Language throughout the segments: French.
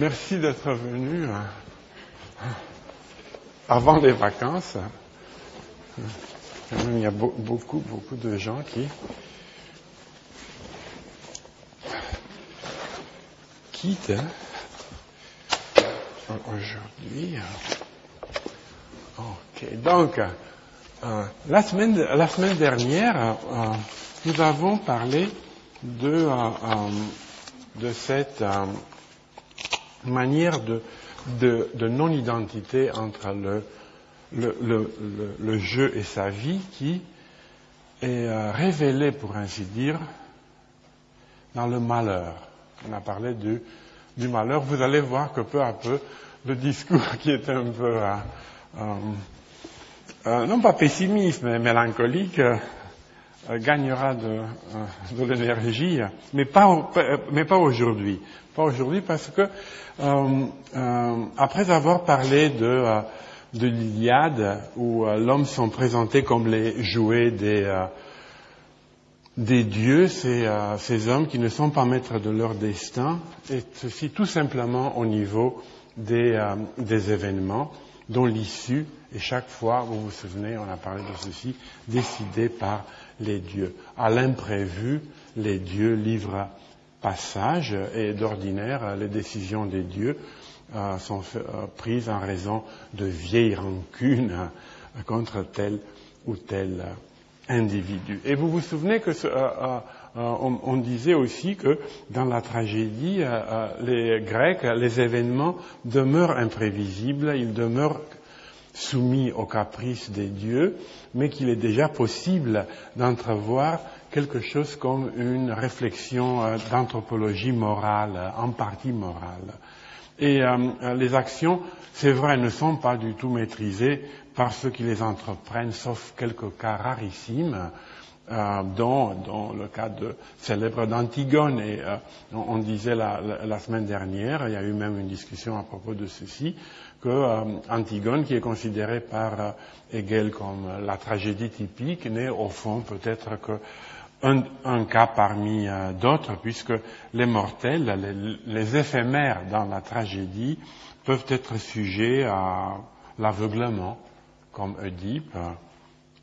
Merci d'être venu hein, avant les vacances. il y a beaucoup, beaucoup de gens qui quittent hein, aujourd'hui. Ok, donc euh, la, semaine, la semaine dernière, euh, nous avons parlé de, euh, de cette manière de, de, non-identité entre le, jeu et sa vie qui est euh, révélée, pour ainsi dire, dans le malheur. On a parlé du, du malheur. Vous allez voir que peu à peu, le discours qui est un peu, euh, euh, non pas pessimiste, mais mélancolique, gagnera de, de l'énergie, mais pas, mais pas aujourd'hui. Pas aujourd'hui parce que euh, euh, après avoir parlé de, euh, de l'Iliade, où l'homme sont présentés comme les jouets des, dieux, ces, hommes qui ne sont pas maîtres de leur destin, et ceci tout simplement au niveau des, des événements dont l'issue est chaque fois, vous vous souvenez, on a parlé de ceci, décidée par les dieux. À l'imprévu, les dieux livrent passage et d'ordinaire, les décisions des dieux euh, sont euh, prises en raison de vieilles rancunes euh, contre tel ou tel individu. Et vous vous souvenez que on, on, disait aussi que dans la tragédie, les Grecs, les événements demeurent imprévisibles, ils demeurent soumis aux caprices des dieux, mais qu'il est déjà possible d'entrevoir quelque chose comme une réflexion euh, d'anthropologie morale, en partie morale. Et euh, les actions, c'est vrai, ne sont pas du tout maîtrisées par ceux qui les entreprennent, sauf quelques cas rarissimes, euh, dont, dont, le cas de, célèbre d'Antigone. Et euh, on, disait la, la, la, semaine dernière, il y a eu même une discussion à propos de ceci, que euh, Antigone, qui est considérée par Hegel comme la tragédie typique, n'est au fond peut-être que un, cas parmi euh, d'autres, puisque les mortels, les, éphémères dans la tragédie, peuvent être sujets à l'aveuglement, comme Oedipe, euh,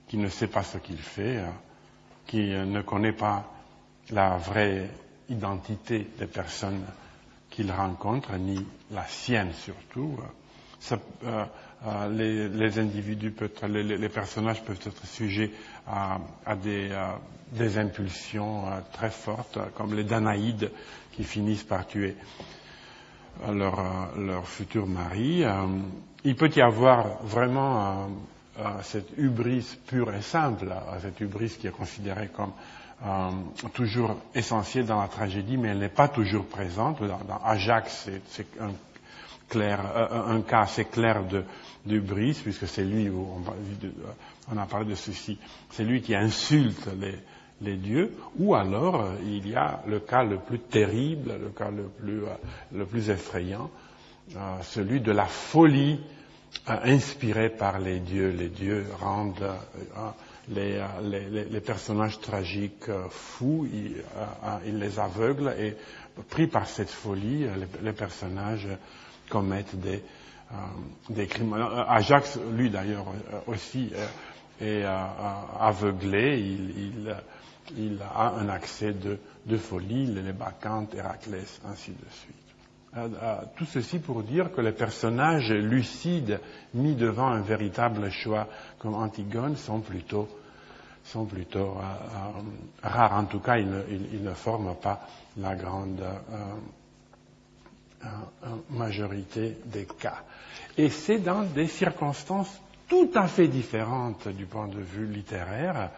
qui ne sait pas ce qu'il fait, euh, qui ne connaît pas la vraie identité des personnes qu'il rencontre, ni la sienne surtout. les, individus, les, les, personnages peuvent être sujets à, à des, impulsions euh, très fortes, comme les Danaïdes qui finissent par tuer leur, euh, leur futur mari. Euh, il peut y avoir vraiment cette hubris pure et simple, cette hubris qui est considérée comme toujours essentielle dans la tragédie, mais elle n'est pas toujours présente. Dans, Ajax, c'est un, cas assez clair de d'hubris, puisque c'est lui, où on, a parlé de ceci, c'est lui qui insulte les, dieux, ou alors euh, il y a le cas le plus terrible, le cas le plus, euh, effrayant, euh, celui de la folie inspirée par les dieux. Les dieux rendent les, les, personnages tragiques fous, ils, ils, les aveuglent et pris par cette folie, les, personnages commettent des, crimes. Ajax, lui d'ailleurs aussi, est aveuglé, il, a un accès de, folie, les bacchantes, Héraclès, ainsi de suite. Euh, euh, tout ceci pour dire que les personnages lucides mis devant un véritable choix comme Antigone sont plutôt, sont plutôt euh, rares. En tout cas, ils ne, forment pas la grande majorité des cas. Et c'est dans des circonstances tout à fait différentes du point de vue littéraire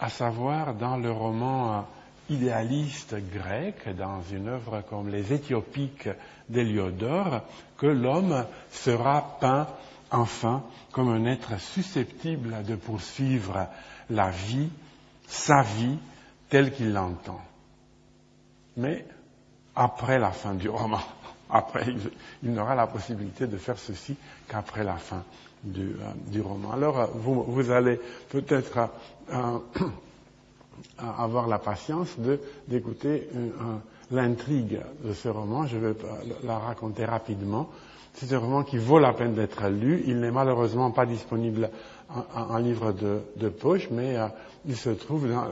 à savoir dans le roman idéaliste grec, dans une œuvre comme Les Éthiopiques d'Héliodore, que l'homme sera peint enfin comme un être susceptible de poursuivre la vie, sa vie, telle qu'il l'entend. Mais après la fin du roman, après, il, n'aura la possibilité de faire ceci qu'après la fin du, euh, du, roman. Alors, euh, vous, vous allez peut-être euh, avoir la patience d'écouter l'intrigue de ce roman. Je vais la raconter rapidement. C'est un roman qui vaut la peine d'être lu. Il n'est malheureusement pas disponible en, livre de, poche, mais euh, il se trouve dans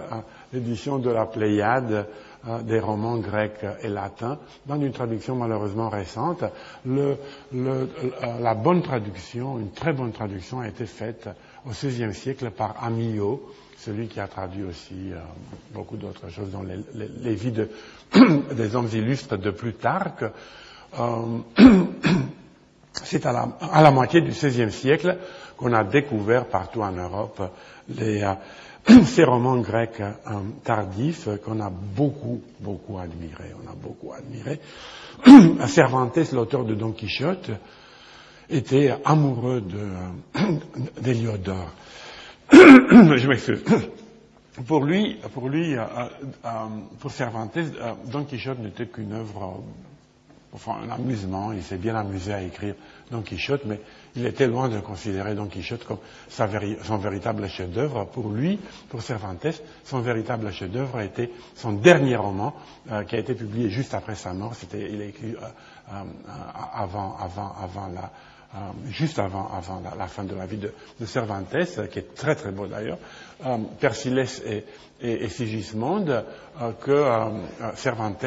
l'édition de la Pléiade euh, des romans grecs et latins, dans une traduction malheureusement récente. La bonne traduction, une très bonne traduction, a été faite au XVIe siècle par Amio, celui qui a traduit aussi euh, beaucoup d'autres choses dans les, vies de, des hommes illustres de Plutarque. Euh, c'est à la, à la, moitié du XVIe siècle qu'on a découvert partout en Europe les, euh, ces romans grecs tardifs qu'on a beaucoup, beaucoup admirés. On a beaucoup admiré. Cervantes, l'auteur de Don Quichotte, était amoureux d'Héliodore. Je m'excuse. Pour lui, pour lui, euh, pour Cervantes, Don Quichotte n'était qu'une œuvre enfin un amusement, il s'est bien amusé à écrire Don Quichotte, mais il était loin de considérer Don Quichotte comme son véritable chef-d'œuvre. Pour lui, pour Cervantes, son véritable chef-d'œuvre était son dernier roman, euh, qui a été publié juste après sa mort. C'était, il a écrit euh, euh, avant, avant, avant la, juste avant, la, fin de la vie de, Cervantes, qui est très très beau d'ailleurs, euh, et, et, et Sigismonde, que Cervantes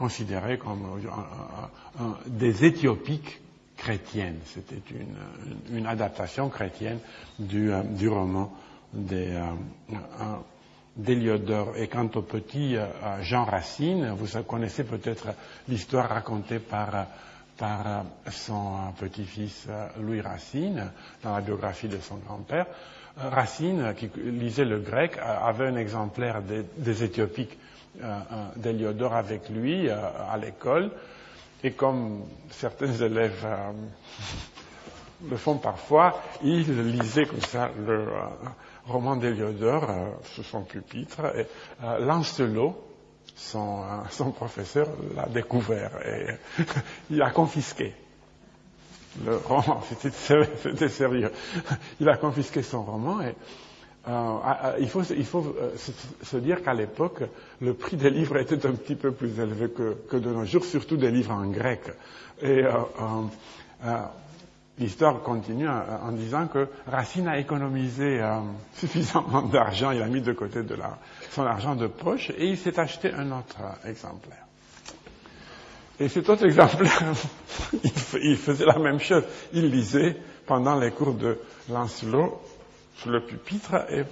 considérés comme euh, des éthiopiques chrétiennes. C'était une, adaptation chrétienne du, euh, roman euh, d'Héliodore. Et quant au petit Jean Racine, vous connaissez peut-être l'histoire racontée par, par son petit-fils Louis Racine dans la biographie de son grand-père. Racine, qui lisait le grec, avait un exemplaire des, Éthiopiques d'Héliodore avec lui euh, à l'école. Et comme certains élèves euh, le font parfois, il lisait comme ça le euh, roman d'Héliodore sur son pupitre. Et Lancelot, son, son professeur, l'a découvert et il a confisqué le roman. C'était sérieux. Il a confisqué son roman et euh, il faut, euh, se dire qu'à l'époque, le prix des livres était un petit peu plus élevé que, de nos jours, surtout des livres en grec. Euh, euh l'histoire continue en, disant que Racine a économisé suffisamment d'argent, il a mis de côté de la, son argent de poche et il s'est acheté un autre exemplaire. Et cet autre exemplaire, il, faisait la même chose. Il lisait pendant les cours de Lancelot sur le pupitre et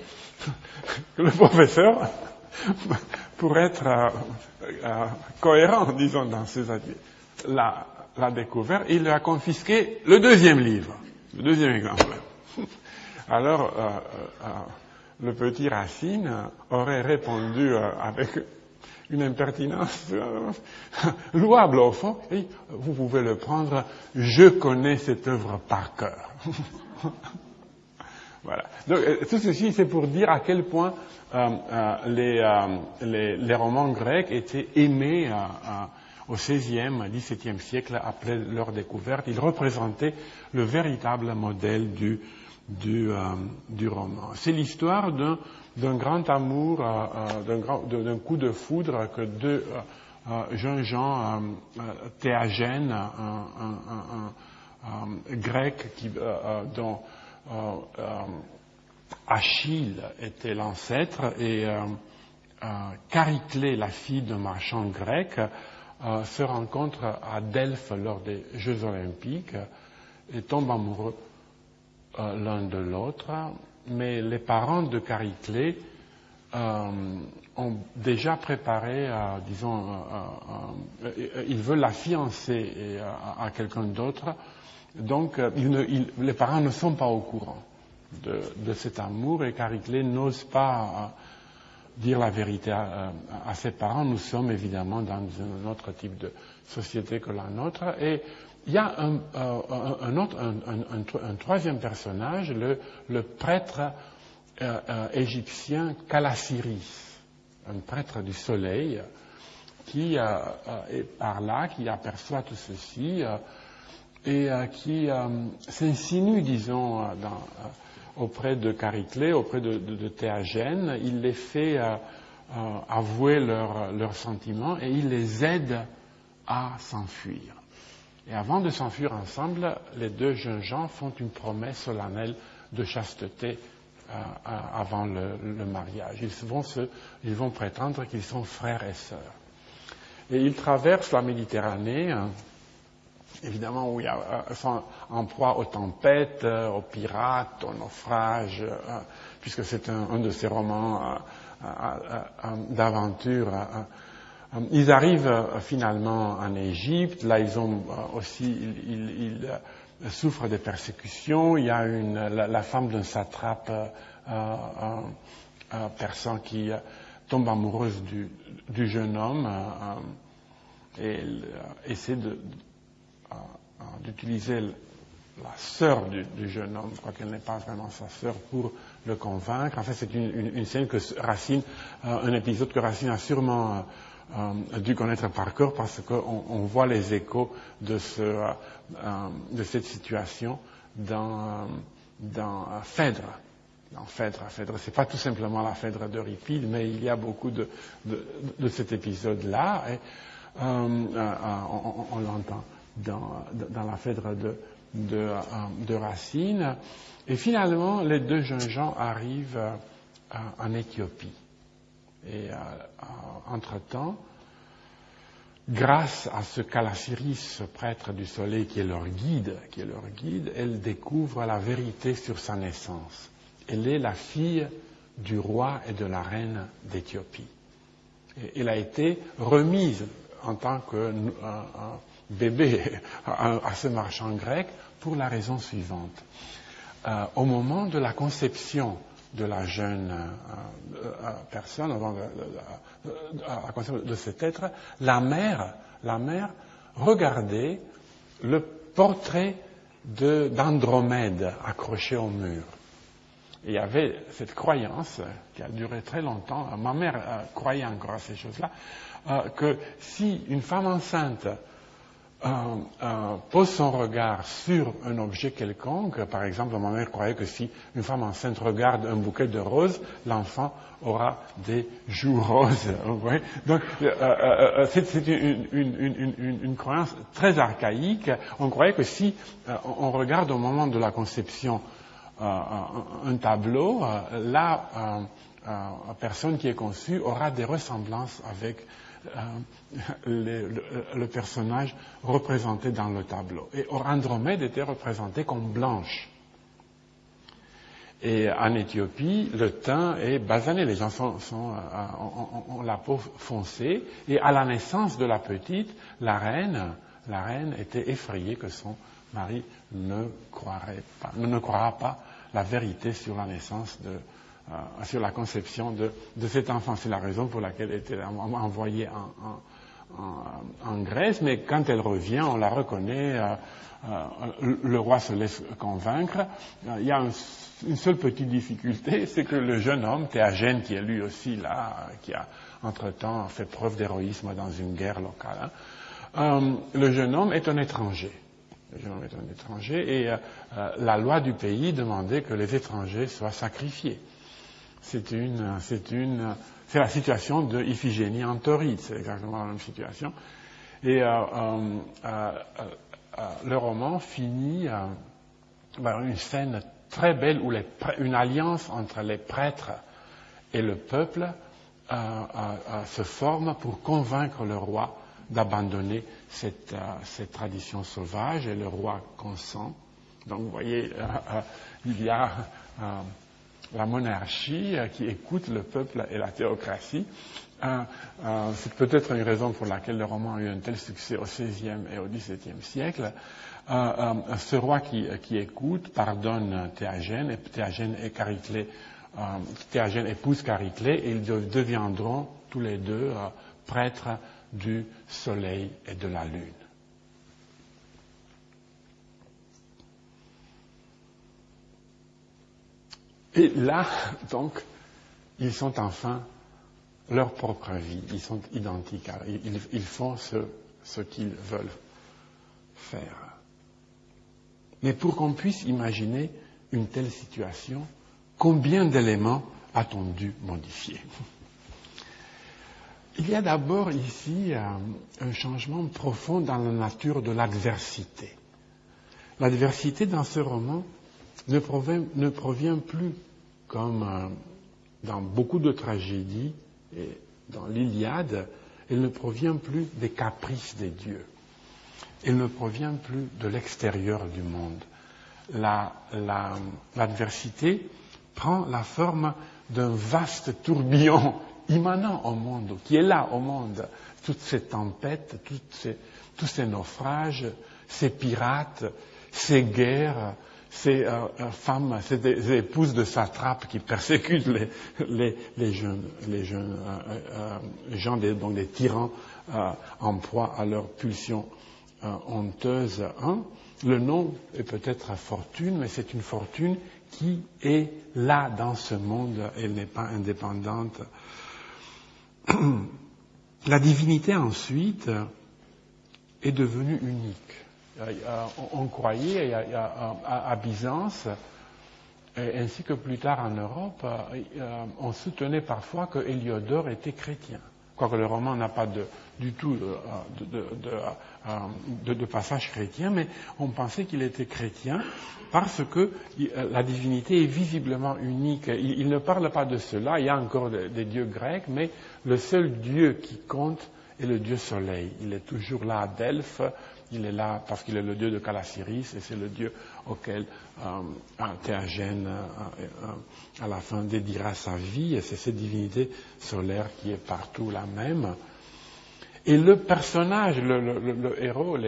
le professeur, pour être euh, euh, cohérent, disons, dans ses avis, l'a, découvert il a confisqué le deuxième livre, le deuxième exemple. Alors, euh, le petit Racine aurait répondu avec une impertinence louable au fond, et vous pouvez le prendre, je connais cette œuvre par cœur. Voilà. Donc, euh, tout ceci, c'est pour dire à quel point euh, euh, les, les, romans grecs étaient aimés au XVIe, XVIIe siècle après leur découverte. Ils représentaient le véritable modèle du, du, du roman. C'est l'histoire d'un, grand amour, d'un, d'un coup de foudre que deux jeunes gens théagènes, grec qui, dont euh, euh, Achille était l'ancêtre et euh, Chariclée, la fille d'un marchand grec, se rencontre à Delphes lors des Jeux olympiques et tombent amoureux l'un de l'autre. Mais les parents de Chariclée ont déjà préparé, disons, ils veulent la fiancer à quelqu'un d'autre donc, euh, les parents ne sont pas au courant de, cet amour et Cariclé n'ose pas euh, dire la vérité à, ses parents. Nous sommes évidemment dans un autre type de société que la nôtre. Et il y a un, euh, autre, un, troisième personnage, le, prêtre égyptien Calassiris, un prêtre du soleil, qui est par là, qui aperçoit tout ceci et euh, qui euh, s'insinue, disons, euh, auprès de Chariclée, auprès de, Théagène. Il les fait avouer leurs sentiments et il les aide à s'enfuir. Et avant de s'enfuir ensemble, les deux jeunes gens font une promesse solennelle de chasteté avant le, mariage. Ils vont, ils vont prétendre qu'ils sont frères et sœurs. Et ils traversent la Méditerranée, hein, évidemment où il y a, sont en proie aux tempêtes, euh, aux pirates, aux naufrages, euh, puisque c'est un, de ces romans euh, d'aventure. Ils arrivent finalement en Égypte. Là, ils ont aussi, ils, ils, souffrent des persécutions. Il y a une, la, femme d'un satrape persan qui tombe amoureuse du, du jeune homme et elle essaie de, d'utiliser la sœur du, jeune homme, je crois qu'elle n'est pas vraiment sa sœur, pour le convaincre. En fait, c'est une, scène que Racine, euh, un épisode que Racine a sûrement euh, euh, dû connaître par cœur parce qu'on voit les échos de, ce, de cette situation dans, Phèdre. Dans Phèdre, Phèdre, c'est pas tout simplement la Phèdre d'Euripide, mais il y a beaucoup de, de, cet épisode-là, et on l'entend dans, la Phèdre de, de, Racine. Et finalement, les deux jeunes gens arrivent euh, en Éthiopie. Et euh, entre-temps, grâce à ce Calasiris, ce prêtre du soleil qui est leur guide, qui est leur guide, elle découvre la vérité sur sa naissance. Elle est la fille du roi et de la reine d'Éthiopie. Elle a été remise en tant que euh, bébé à, ce marchand grec pour la raison suivante. Euh, au moment de la conception de la jeune euh, euh, personne, avant la conception de cet être, la mère, la mère regardait le portrait d'Andromède accroché au mur. il y avait cette croyance qui a duré très longtemps, ma mère croyait encore à ces choses-là, que si une femme enceinte pose son regard sur un objet quelconque, par exemple, ma mère croyait que si une femme enceinte regarde un bouquet de roses, l'enfant aura des joues roses. Donc, euh, euh, euh, c'est une, croyance très archaïque. On croyait que si on regarde au moment de la conception un tableau, la personne qui est conçue aura des ressemblances avec euh, le, personnage représenté dans le tableau. Et Andromède était représenté comme blanche. Et en Éthiopie, le teint est basané, les gens euh, ont, la peau foncée. Et à la naissance de la petite, la reine, la reine était effrayée que son mari ne croirait pas, croira pas la vérité sur la naissance de, euh, sur la conception de, cet enfant. C'est la raison pour laquelle elle était envoyée en, Grèce, mais quand elle revient, on la reconnaît, euh, euh, le roi se laisse convaincre. il y a une seule petite difficulté, c'est que le jeune homme, Théagène, qui est lui aussi là, qui a entre-temps fait preuve d'héroïsme dans une guerre locale, hein, le jeune homme est un étranger. Le jeune homme est un étranger et la loi du pays demandait que les étrangers soient sacrifiés c'est une, c'est une, c'est la situation de Iphigénie en Tauride, c'est exactement la même situation. Et euh, euh, euh, le roman finit par une scène très belle où une alliance entre les prêtres et le peuple se forme pour convaincre le roi d'abandonner cette, cette, tradition sauvage et le roi consent. Donc vous voyez, il y a la monarchie euh, qui écoute le peuple et la théocratie. Euh, euh, c'est peut-être une raison pour laquelle le roman a eu un tel succès au XVIe et au XVIIe siècle. ce roi qui, écoute pardonne Théagène et Théagène, et Théagène épouse Chariclée et ils deviendront tous les deux prêtres du soleil et de la lune. Et là, donc, ils sont enfin leur propre vie, ils sont identiques, ils, font ce, qu'ils veulent faire. Mais pour qu'on puisse imaginer une telle situation, combien d'éléments a-t-on dû modifier Il y a d'abord ici euh, un changement profond dans la nature de l'adversité. L'adversité dans ce roman ne provient, ne provient plus, comme euh, dans beaucoup de tragédies et dans l'Iliade, elle ne provient plus des caprices des dieux. Elle ne provient plus de l'extérieur du monde. L'adversité prend la forme d'un vaste tourbillon immanent au monde, qui est là au monde. Toutes ces tempêtes, tous ces naufrages, ces pirates, ces guerres, ces euh, euh, femmes, ces épouses de satrapes qui persécutent les, jeunes, les jeunes euh, gens, des, donc des tyrans en proie à leurs pulsions honteuses. Hein. Le nom est peut-être fortune, mais c'est une fortune qui est là dans ce monde, elle n'est pas indépendante. La divinité ensuite est devenue unique. Euh, on croyait à Byzance, ainsi que plus tard en Europe, euh, on soutenait parfois que Héliodore était chrétien. Quoique le roman n'a pas du tout euh, de, passage chrétien, mais on pensait qu'il était chrétien parce que la divinité est visiblement unique. Il, ne parle pas de cela, il y a encore des dieux grecs, mais le seul dieu qui compte est le dieu soleil. Il est toujours là à Delphes, il est là parce qu'il est le dieu de Calasiris et c'est le dieu auquel euh, Théagène, euh, euh, à la fin, dédiera sa vie. Et c'est cette divinité solaire qui est partout la même. Et le personnage, le, héros,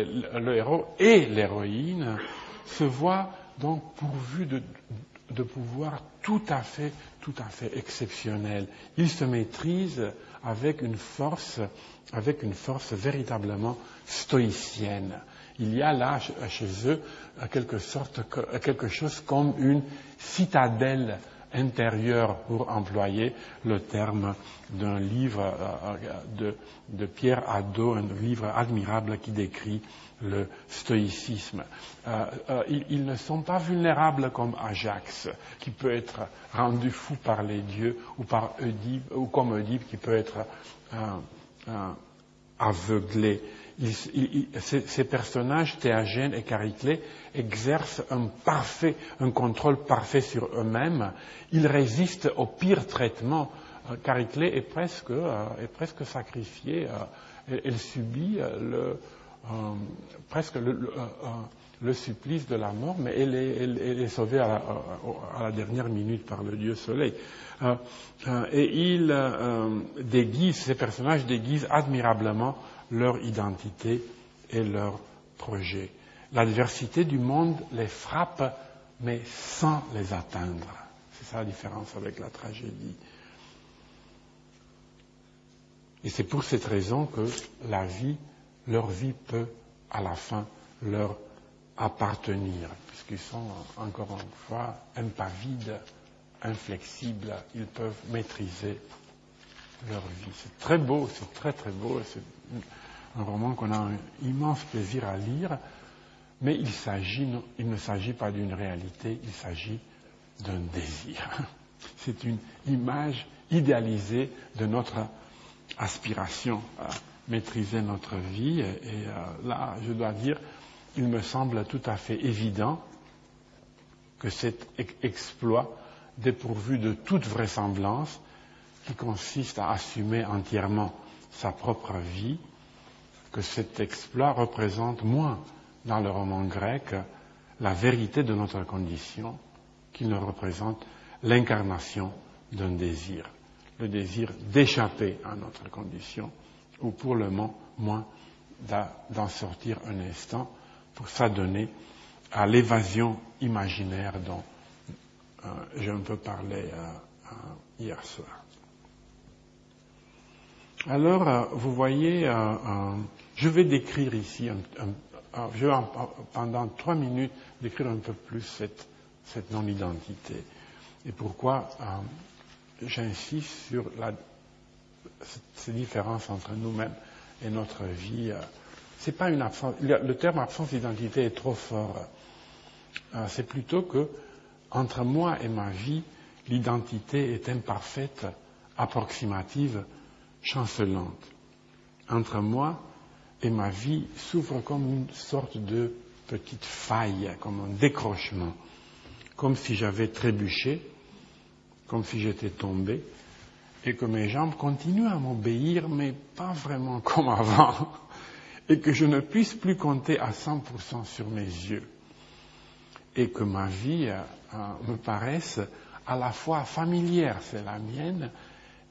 et l'héroïne se voient donc pourvus de, de pouvoirs tout à fait, tout à fait exceptionnels. Ils se maîtrisent avec une force, avec une force véritablement stoïcienne. Il y a là chez eux quelque, sorte, quelque chose comme une citadelle intérieure, pour employer le terme d'un livre euh, de, Pierre Hadot, un livre admirable qui décrit le stoïcisme. Euh, euh, ils, ne sont pas vulnérables comme Ajax, qui peut être rendu fou par les dieux, ou par Oedipe, ou comme Oedipe, qui peut être aveuglé ces, personnages, Théagène et Chariclée, exercent un parfait, un contrôle parfait sur eux-mêmes. Ils résistent au pire traitement. Euh, Chariclée est presque, euh, est presque sacrifiée. Euh, elle, subit le, presque le, supplice de la mort, mais elle est, sauvée à la, dernière minute par le dieu Soleil. et ils déguisent, ces personnages déguisent admirablement leur identité et leur projet. L'adversité du monde les frappe, mais sans les atteindre. C'est ça la différence avec la tragédie. Et c'est pour cette raison que la vie, leur vie peut à la fin leur appartenir, puisqu'ils sont encore une fois impavides, inflexibles, ils peuvent maîtriser leur vie. C'est très beau, c'est très très beau, un roman qu'on a un immense plaisir à lire, mais il, il ne s'agit pas d'une réalité, il s'agit d'un désir. C'est une image idéalisée de notre aspiration à maîtriser notre vie. Et euh, là, je dois dire, il me semble tout à fait évident que cet exploit, dépourvu de toute vraisemblance, qui consiste à assumer entièrement sa propre vie, que cet exploit représente moins dans le roman grec la vérité de notre condition qu'il ne représente l'incarnation d'un désir, le désir d'échapper à notre condition, ou pour le moins d'en sortir un instant pour s'adonner à l'évasion imaginaire dont euh, j'ai un peu parlé euh, euh, hier soir. Alors, vous voyez, je vais décrire ici, je vais pendant trois minutes décrire un peu plus cette, non-identité. Et pourquoi euh, j'insiste sur ces différences entre nous-mêmes et notre vie. C'est pas une absence. Le terme absence d'identité est trop fort. Euh, c'est plutôt que entre moi et ma vie, l'identité est imparfaite, approximative, chancelante entre moi et ma vie s'ouvre comme une sorte de petite faille, comme un décrochement, comme si j'avais trébuché, comme si j'étais tombé, et que mes jambes continuent à m'obéir, mais pas vraiment comme avant, et que je ne puisse plus compter à 100% sur mes yeux, et que ma vie euh, euh, me paraisse à la fois familière, c'est la mienne,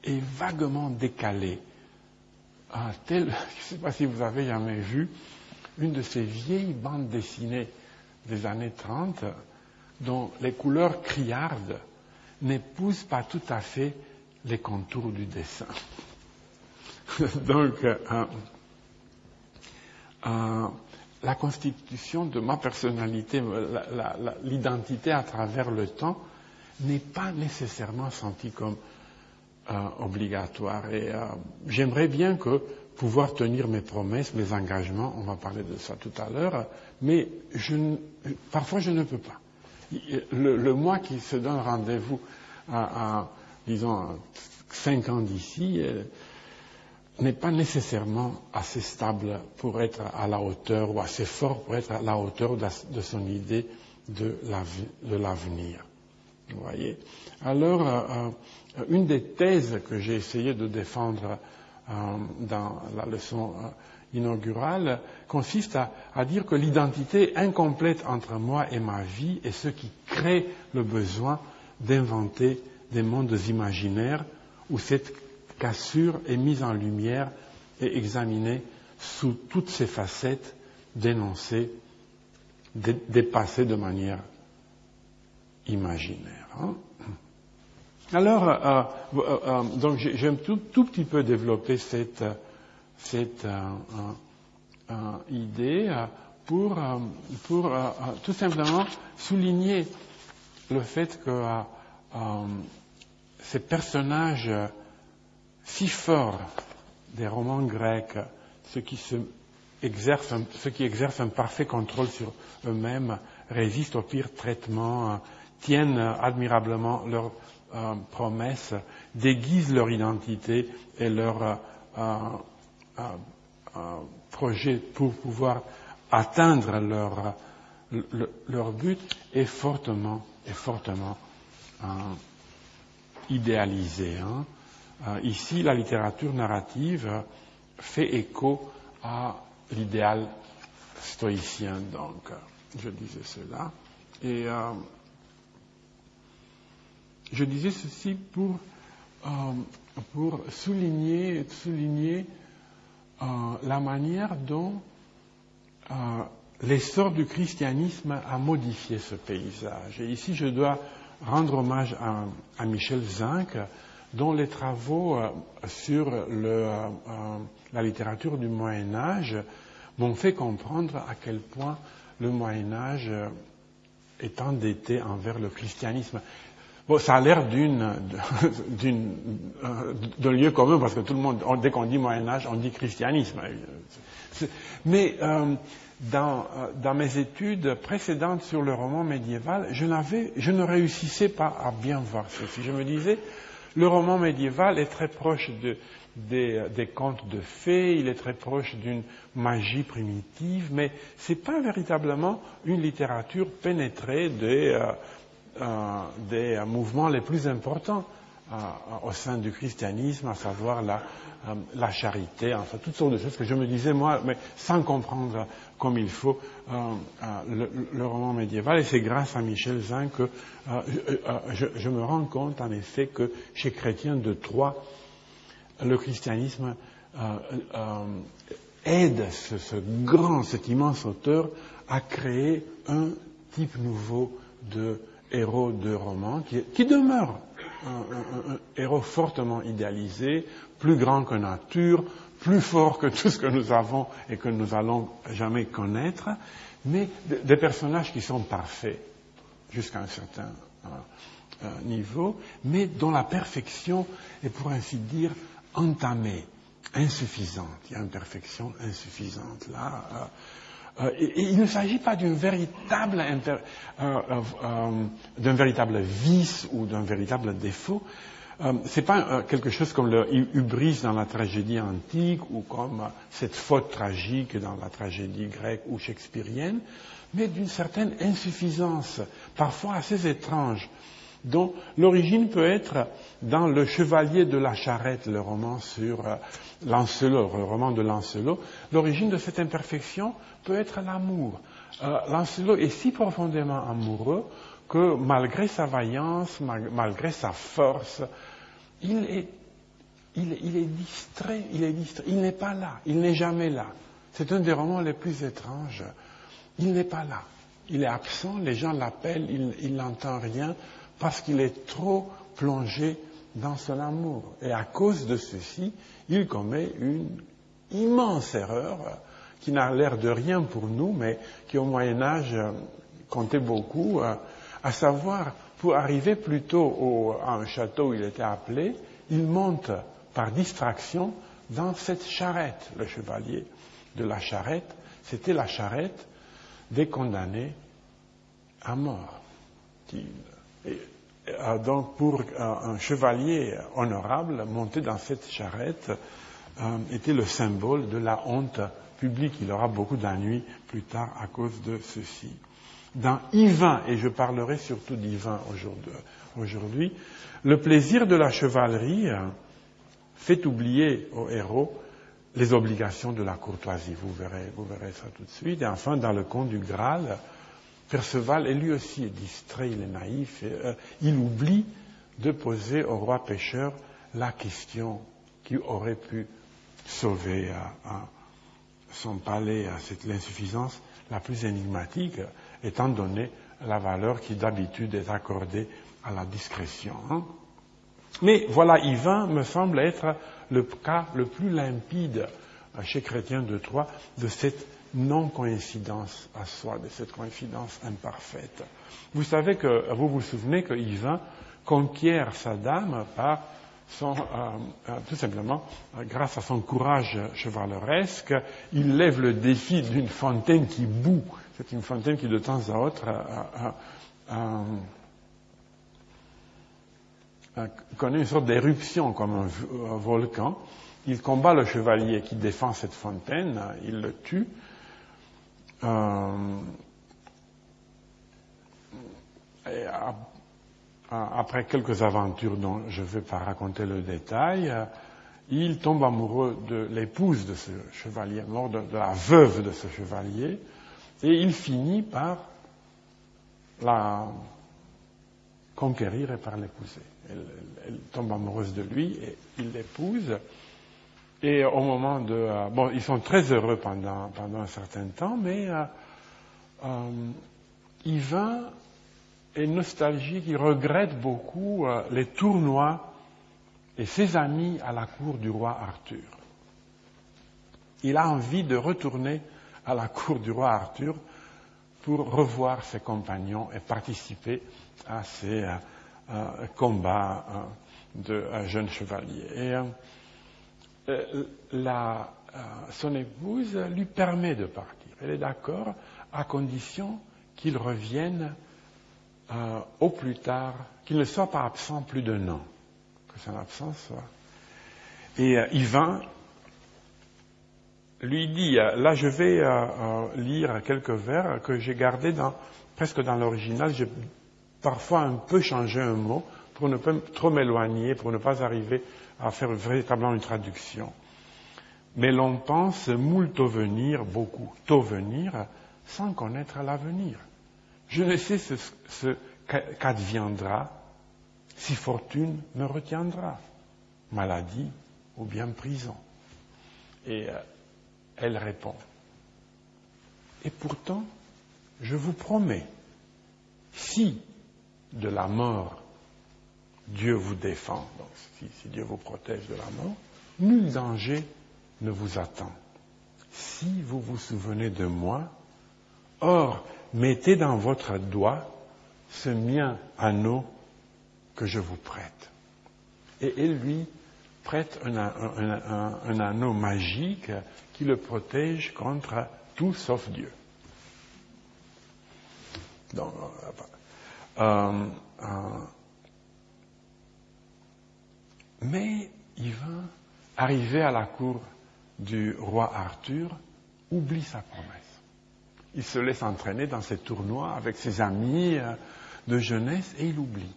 et vaguement décalée. Tel, je ne sais pas si vous avez jamais vu une de ces vieilles bandes dessinées des années 30 dont les couleurs criardes n'épousent pas tout à fait les contours du dessin. Donc, euh, euh, la constitution de ma personnalité, l'identité à travers le temps, n'est pas nécessairement sentie comme euh, obligatoire. Et j'aimerais bien que pouvoir tenir mes promesses, mes engagements, on va parler de ça tout à l'heure, mais je, parfois je ne peux pas. Le, moi qui se donne rendez-vous à, disons, cinq ans d'ici, euh, n'est pas nécessairement assez stable pour être à la hauteur ou assez fort pour être à la hauteur de, son idée de l'avenir. Vous voyez? Alors, euh, euh, une des thèses que j'ai essayé de défendre dans la leçon inaugurale consiste à, dire que l'identité incomplète entre moi et ma vie est ce qui crée le besoin d'inventer des mondes imaginaires où cette cassure est mise en lumière et examinée sous toutes ses facettes, dénoncée, dépassée de manière imaginaire. Hein. Alors, euh, euh, euh, donc j'ai un tout, petit peu développé cette, cette idée pour, pour tout simplement souligner le fait que ces personnages si forts des romans grecs, ceux qui, exercent, qui exercent un parfait contrôle sur eux-mêmes, résistent au pire traitement, tiennent admirablement leurs euh, promesses, déguisent leur identité et leur euh, euh, projet pour pouvoir atteindre leur, leur but est fortement, est fortement idéalisé. Hein. Ici, la littérature narrative fait écho à l'idéal stoïcien, donc je disais cela. Et je disais ceci pour, euh, pour souligner, souligner la manière dont l'essor du christianisme a modifié ce paysage. Et ici, je dois rendre hommage à, Michel Zinc, dont les travaux euh, sur euh, la littérature du Moyen Âge m'ont fait comprendre à quel point le Moyen Âge euh, est endetté envers le christianisme. Bon, ça a l'air d'une, d'une, d'un lieu commun parce que tout le monde, dès qu'on dit Moyen Âge, on dit christianisme. Mais dans, euh, dans, mes études précédentes sur le roman médiéval, je, je ne réussissais pas à bien voir ceci. Je me disais, le roman médiéval est très proche de, des, des, contes de fées, il est très proche d'une magie primitive, mais ce n'est pas véritablement une littérature pénétrée des, euh, euh, des mouvements les plus importants au sein du christianisme, à savoir la, charité, enfin toutes sortes de choses que je me disais moi, mais sans comprendre comme il faut euh, euh, le, roman médiéval. Et c'est grâce à Michel Zin que euh, je, me rends compte en effet que chez Chrétien de Troyes, le christianisme aide ce, grand, cet immense auteur à créer un type nouveau de héros de roman qui, qui demeure un, un, héros fortement idéalisé, plus grand que nature, plus fort que tout ce que nous avons et que nous allons jamais connaître, mais des personnages qui sont parfaits jusqu'à un certain euh, euh, niveau, mais dont la perfection est pour ainsi dire entamée, insuffisante. Il y a une perfection insuffisante là. Euh, et, il ne s'agit pas d'un véritable, d'un véritable vice ou d'un véritable défaut, Euh, c'est pas euh, quelque chose comme le hubris dans la tragédie antique ou comme cette faute tragique dans la tragédie grecque ou shakespearienne, mais d'une certaine insuffisance, parfois assez étrange, dont l'origine peut être dans Le Chevalier de la Charrette, le roman sur euh, Lancelot, le roman de Lancelot. L'origine de cette imperfection peut être l'amour. Lancelot est si profondément amoureux que malgré sa vaillance, malgré sa force, il est distrait, il n'est pas là, il n'est jamais là. C'est un des romans les plus étranges. Il n'est pas là. Il est absent, les gens l'appellent, il n'entend rien parce qu'il est trop plongé dans son amour. Et à cause de ceci, il commet une immense erreur qui n'a l'air de rien pour nous, mais qui au Moyen Âge comptait beaucoup, euh, à savoir pour arriver plutôt à un château où il était appelé, il monte par distraction dans cette charrette. Le chevalier de la charrette, c'était la charrette des condamnés à mort. Donc pour un chevalier honorable, monter dans cette charrette euh, était le symbole de la honte publique. Il aura beaucoup d'ennuis plus tard à cause de ceci dans Yvain, et je parlerai surtout d'Yvain aujourd'hui, le plaisir de la chevalerie euh, fait oublier au héros les obligations de la courtoisie. Vous verrez, vous verrez ça tout de suite. Et enfin, dans le conte du Graal, Perceval est lui aussi distrait, il est naïf, euh, il oublie de poser au roi pêcheur la question qui aurait pu sauver son palais à cette l'insuffisance la plus énigmatique étant donné la valeur qui d'habitude est accordée à la discrétion. Hein. Mais voilà, Yvain me semble être le cas le plus limpide chez Chrétien de Troyes de cette non-coïncidence à soi, de cette coïncidence imparfaite. Vous savez que, vous vous souvenez que Yvain conquiert sa dame par euh, euh, tout simplement, grâce à son courage chevaleresque, il lève le défi d'une fontaine qui bout c'est une fontaine qui de temps à autre connaît une sorte d'éruption comme un, volcan. Il combat le chevalier qui défend cette fontaine, il le tue. Euh, après quelques aventures dont je ne vais pas raconter le détail, il tombe amoureux de l'épouse de ce chevalier mort, de, la veuve de ce chevalier, et il finit par la conquérir et par l'épouser. Elle, tombe amoureuse de lui et il l'épouse. Et au moment de... Euh, bon, ils sont très heureux pendant, pendant un certain temps, mais euh, euh, Yvain est nostalgique, il regrette beaucoup euh, les tournois et ses amis à la cour du roi Arthur. Il a envie de retourner à la cour du roi Arthur pour revoir ses compagnons et participer à ces combats de jeunes chevaliers. Et son épouse lui permet de partir. Elle est d'accord à condition qu'il revienne au plus tard, qu'il ne soit pas absent plus d'un an, que son absence soit. Et lui dit, euh, là je vais euh, euh, lire quelques vers que j'ai gardés presque dans l'original, j'ai parfois un peu changé un mot pour ne pas trop m'éloigner, pour ne pas arriver à faire véritablement une traduction. Mais l'on pense moult au venir, beaucoup, au venir, sans connaître l'avenir. Je ne sais ce, ce qu'adviendra si fortune me retiendra, maladie ou bien prison. Et elle répond. Et pourtant, je vous promets, si de la mort Dieu vous défend, donc si, Dieu vous protège de la mort, nul danger ne vous attend. Si vous vous souvenez de moi, or, mettez dans votre doigt ce mien anneau que je vous prête. Et elle lui prête un anneau magique qui le protège contre tout sauf Dieu. Donc, euh, euh, Mais Yvain, arrivé à la cour du roi Arthur, oublie sa promesse. Il se laisse entraîner dans ses tournois avec ses amis euh, de jeunesse et il oublie.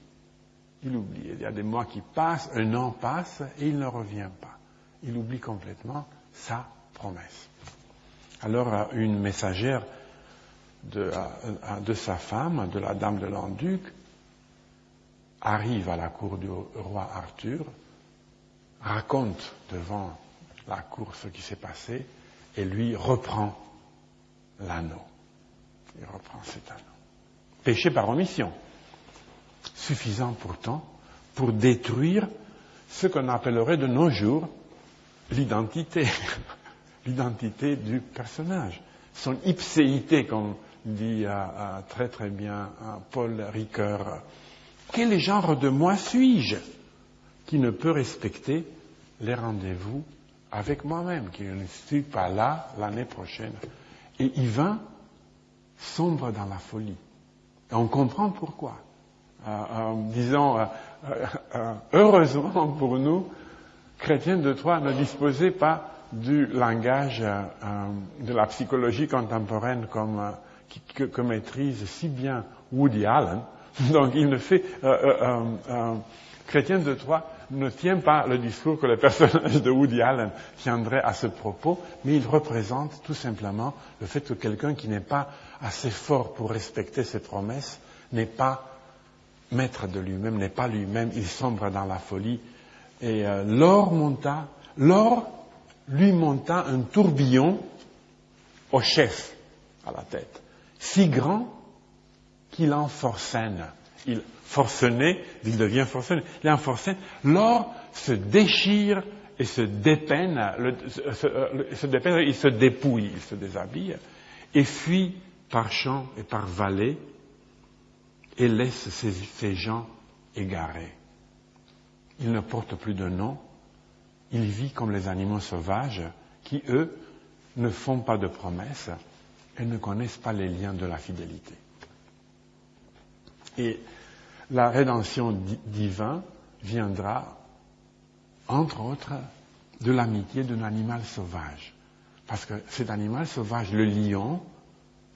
Il oublie. Il y a des mois qui passent, un an passe et il ne revient pas. Il oublie complètement sa promesse. Alors une messagère de sa femme, de la dame de Landuc, arrive à la cour du roi Arthur, raconte devant la cour ce qui s'est passé et lui reprend l'anneau. Il reprend cet anneau. Péché par omission. Suffisant pourtant pour détruire ce qu'on appellerait de nos jours l'identité. l'identité du personnage. Son ipséité, comme dit euh, euh, très très bien euh, Paul Ricoeur. Quel genre de moi suis-je? Qui ne peut respecter les rendez-vous avec moi-même, qui ne suis pas là l'année prochaine Et Yvain sombre dans la folie. On comprend pourquoi. disons, heureusement pour nous, chrétiens de Troyes ne disposaient pas du langage de la psychologie contemporaine comme que, maîtrise si bien Woody Allen. Donc il ne fait, euh, euh, euh, chrétien de Troyes ne tient pas le discours que le personnage de Woody Allen tiendrait à ce propos, mais il représente tout simplement le fait que quelqu'un qui n'est pas assez fort pour respecter ses promesses n'est pas maître de lui-même, n'est pas lui-même, il sombre dans la folie. Et l'or monta, l'or lui monta un tourbillon au chef à la tête si grand qu'il en forcène. Il forcené, il devient forcené, il en forcène. L'or se déchire et se dépeigne, se, dépeigne, il se dépouille, il se déshabille, et fuit par champs et par vallées, et laisse ses, gens égarés. Il ne porte plus de nom, il vit comme les animaux sauvages qui, eux, ne font pas de promesses, elles ne connaissent pas les liens de la fidélité. Et la rédemption divine viendra, entre autres, de l'amitié d'un animal sauvage. Parce que cet animal sauvage, le lion,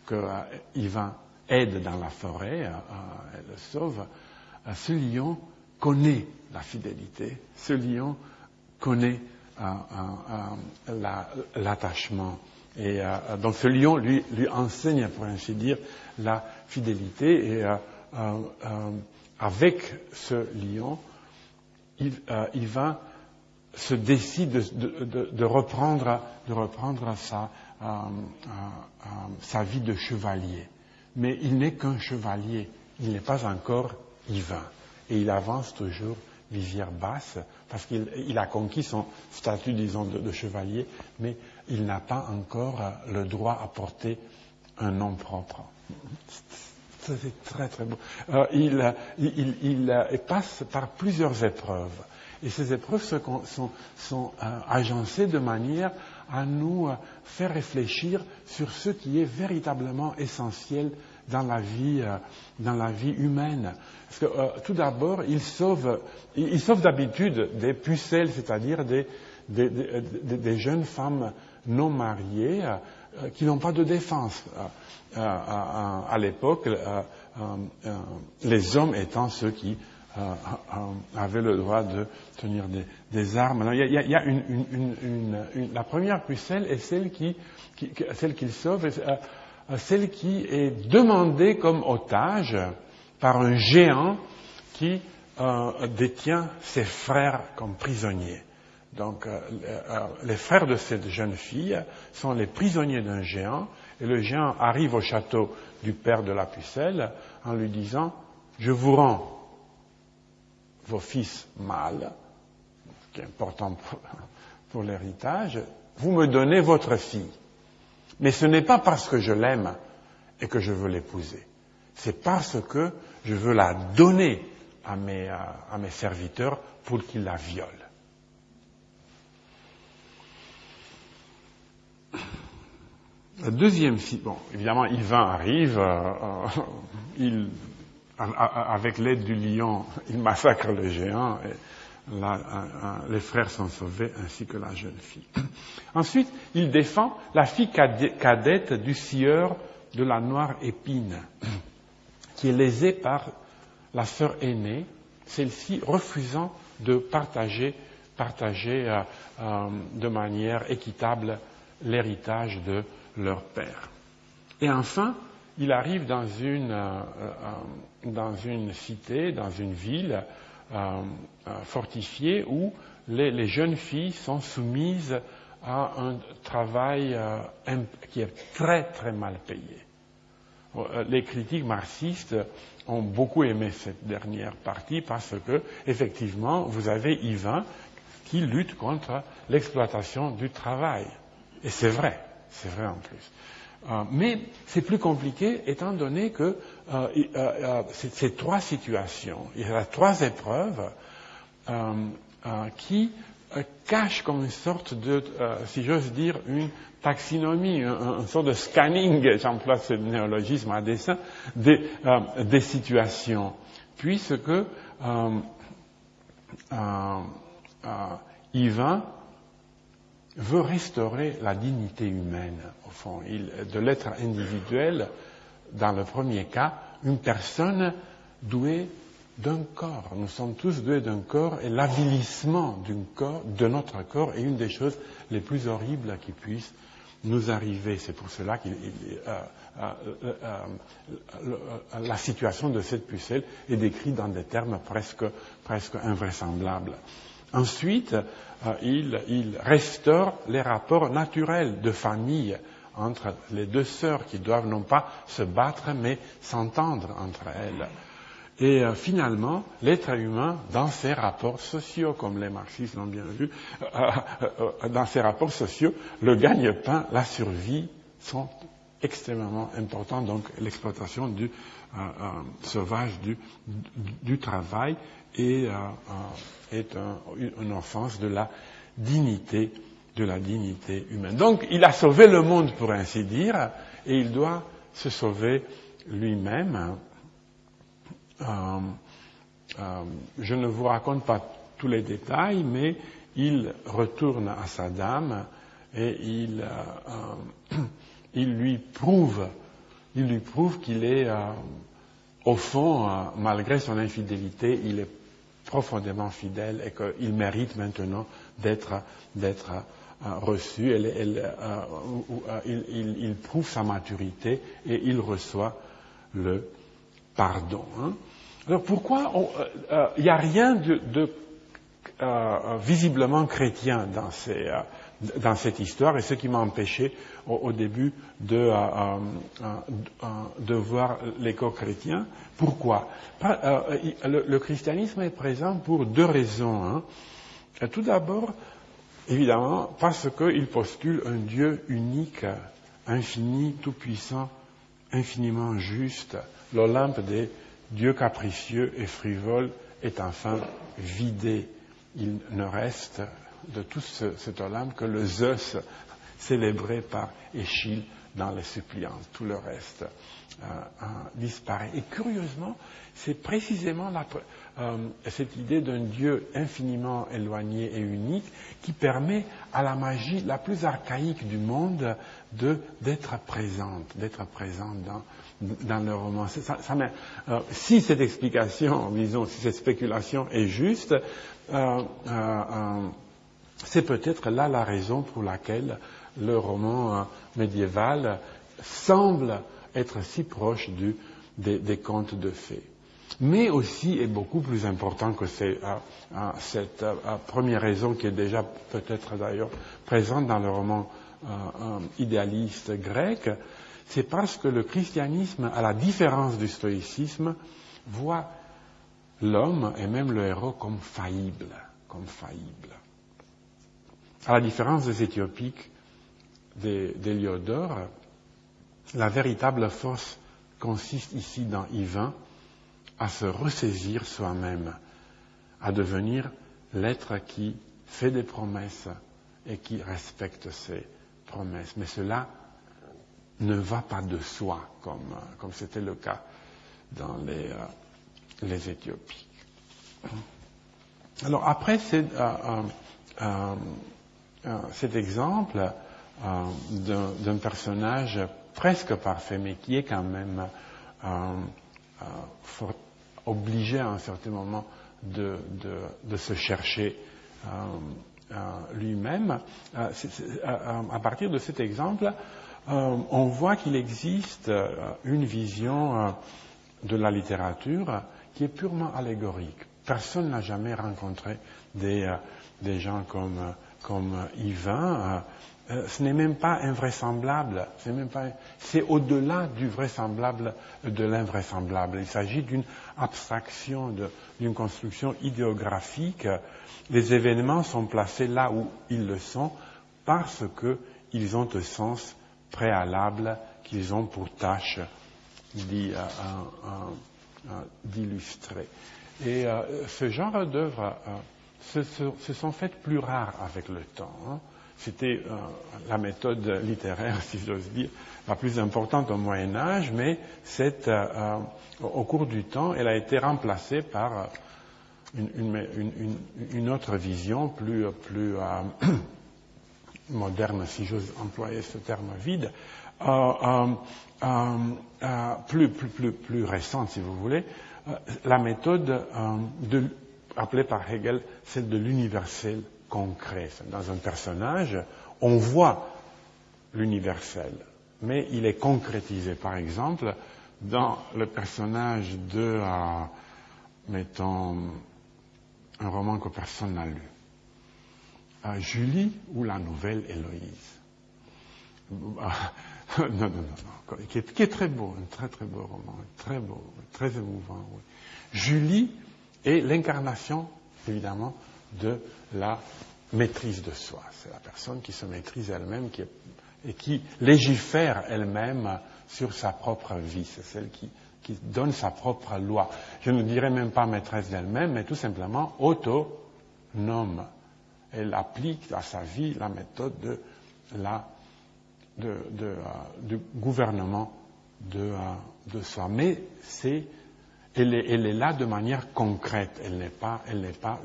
que euh, Ivan aide dans la forêt, euh, euh, le sauve, ce lion connaît la fidélité, ce lion connaît l'attachement. Et euh, donc ce lion lui, lui, enseigne, pour ainsi dire, la fidélité. Et euh, euh, avec ce lion, il, va se décide de, de, de reprendre, de reprendre sa, vie de chevalier. Mais il n'est qu'un chevalier, il n'est pas encore Yvain. Et il avance toujours visière basse, parce qu'il a conquis son statut, disons, de, chevalier, mais il n'a pas encore euh, le droit à porter un nom propre. C'est très très beau. Euh, il, euh, passe par plusieurs épreuves. Et ces épreuves sont, sont agencées de manière à nous faire réfléchir sur ce qui est véritablement essentiel dans la vie, humaine. Parce que tout d'abord, il sauve, d'habitude des pucelles, c'est-à-dire des, jeunes femmes non mariés euh, qui n'ont pas de défense. Euh, euh, à l'époque, les hommes étant ceux qui avaient le droit de tenir des, armes. la première pucelle est celle qui, celle qu'il sauve, celle qui est demandée comme otage par un géant qui détient ses frères comme prisonniers. Donc, euh, les frères de cette jeune fille sont les prisonniers d'un géant, et le géant arrive au château du père de la pucelle en lui disant Je vous rends vos fils mâles, qui est important pour, l'héritage, vous me donnez votre fille. Mais ce n'est pas parce que je l'aime et que je veux l'épouser, c'est parce que je veux la donner à mes serviteurs pour qu'ils la violent. La deuxième, bon, évidemment, Yvain arrive, euh, euh, avec l'aide du lion, il massacre le géant. Et les frères sont sauvés ainsi que la jeune fille. Ensuite, il défend la fille cadette du sieur de la noire épine, qui est lésée par la sœur aînée, celle-ci refusant de partager, euh, de manière équitable l'héritage de leur père. Et enfin, il arrive dans une, euh, une cité, dans une ville fortifiée où les, jeunes filles sont soumises à un travail qui est très très mal payé. Les critiques marxistes ont beaucoup aimé cette dernière partie parce que, effectivement, vous avez Yvain qui lutte contre l'exploitation du travail. Et c'est vrai, c'est vrai en plus. Euh, mais c'est plus compliqué étant donné que euh, euh, ces trois situations, il y a trois épreuves qui cachent comme une sorte de, si j'ose dire, une taxinomie, une, sorte de scanning, j'emploie ce néologisme à dessein, des, situations, puisque Yvain veut restaurer la dignité humaine, au fond, de l'être individuel, dans le premier cas, une personne douée d'un corps. Nous sommes tous doués d'un corps et l'avilissement de notre corps est une des choses les plus horribles qui puissent nous arriver. C'est pour cela que euh, euh, euh, la situation de cette pucelle est décrite dans des termes presque, presque invraisemblables. Ensuite, euh, il, restaure les rapports naturels de famille entre les deux sœurs qui doivent non pas se battre mais s'entendre entre elles. Et euh, finalement, l'être humain, dans ses rapports sociaux, comme les marxistes l'ont bien vu, euh, dans ses rapports sociaux, le gagne-pain, la survie sont extrêmement importants. Donc l'exploitation du sauvage du, travail et est une offense de la dignité, de la dignité humaine. Donc, il a sauvé le monde, pour ainsi dire, et il doit se sauver lui-même. Euh, euh, je ne vous raconte pas tous les détails, mais il retourne à sa dame et il, euh, il lui prouve, il lui prouve qu'il est, au fond, malgré son infidélité, il est profondément fidèle et qu'il mérite maintenant d'être euh, reçu. Euh, euh, il, prouve sa maturité et il reçoit le pardon. Hein. Alors pourquoi il n'y a rien de, visiblement chrétien dans ces, dans cette histoire et ce qui m'a empêché au, début de, euh, euh, euh, de voir l'écho chrétien. Pourquoi? Le, christianisme est présent pour deux raisons. Hein. Tout d'abord, évidemment, parce qu'il postule un Dieu unique, infini, tout-puissant, infiniment juste. L'Olympe des dieux capricieux et frivoles est enfin vidé. Il ne reste de tout cet Olympe que le Zeus célébré par Échille dans les suppliants. Tout le reste euh, disparaît. Et curieusement, c'est précisément euh, cette idée d'un Dieu infiniment éloigné et unique qui permet à la magie la plus archaïque du monde d'être présente, d'être présente dans, dans le roman. Euh, si cette explication, disons, si cette spéculation est juste, c'est peut-être là la raison pour laquelle le roman euh, médiéval semble être si proche des, contes de fées. Mais aussi, et beaucoup plus important que euh, euh, cette première raison qui est déjà peut-être d'ailleurs présente dans le roman idéaliste grec, c'est parce que le christianisme, à la différence du stoïcisme, voit l'homme et même le héros comme faillible, comme faillible. À la différence des Éthiopiques d'Héliodore, la véritable force consiste ici dans Yvain à se ressaisir soi-même, à devenir l'être qui fait des promesses et qui respecte ses promesses. Mais cela ne va pas de soi, comme, c'était le cas dans les, euh, les Éthiopies. alors après c'est, cet exemple d'un personnage presque parfait, mais qui est quand même obligé à un certain moment de, se chercher lui-même. à partir de cet exemple, on voit qu'il existe une vision de la littérature qui est purement allégorique. Personne n'a jamais rencontré des, euh, gens comme, euh, comme Yvain. Euh, ce n'est même pas invraisemblable, c'est même pas, c'est au-delà du vraisemblable, de l'invraisemblable. Il s'agit d'une abstraction, d'une construction idéographique. Les événements sont placés là où ils le sont parce qu'ils ont un sens préalable qu'ils ont pour tâche d'illustrer. Et euh, ce genre d'œuvres euh, se, sont faites plus rares avec le temps. Hein. C'était euh, la méthode littéraire, si j'ose dire, la plus importante au Moyen Âge, mais au cours du temps, elle a été remplacée par une, autre vision plus, moderne, si j'ose employer ce terme vide, plus, plus, récente, si vous voulez, euh, la méthode euh, appelée par Hegel celle de l'universel concret. Dans un personnage, on voit l'universel, mais il est concrétisé. Par exemple, dans le personnage de, euh, mettons, un roman que personne n'a lu, Julie ou la nouvelle Héloïse. non, non, non, qui est, très beau, un très très beau roman, très beau, très émouvant. Oui. Julie est l'incarnation, évidemment, de la maîtrise de soi. C'est la personne qui se maîtrise elle-même et qui légifère elle-même sur sa propre vie. C'est celle qui, donne sa propre loi. Je ne dirais même pas maîtresse d'elle-même, mais tout simplement autonome. Elle applique à sa vie la méthode de, euh, du gouvernement de, euh, de soi. Mais c'est, elle, est, là de manière concrète. Elle n'est pas,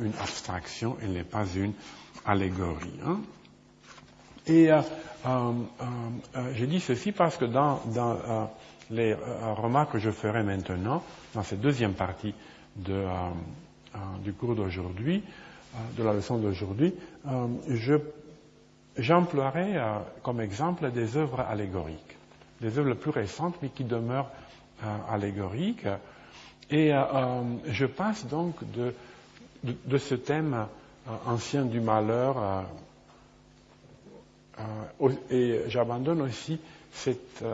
une abstraction, elle n'est pas une allégorie. Hein. Et euh, euh, euh, je dis ceci parce que dans, euh, les remarques que je ferai maintenant, dans cette deuxième partie du cours d'aujourd'hui, de la leçon d'aujourd'hui, je J'emploierai euh, comme exemple des œuvres allégoriques, des œuvres plus récentes mais qui demeurent euh, allégoriques. Et euh, je passe donc de, ce thème ancien du malheur et j'abandonne aussi cette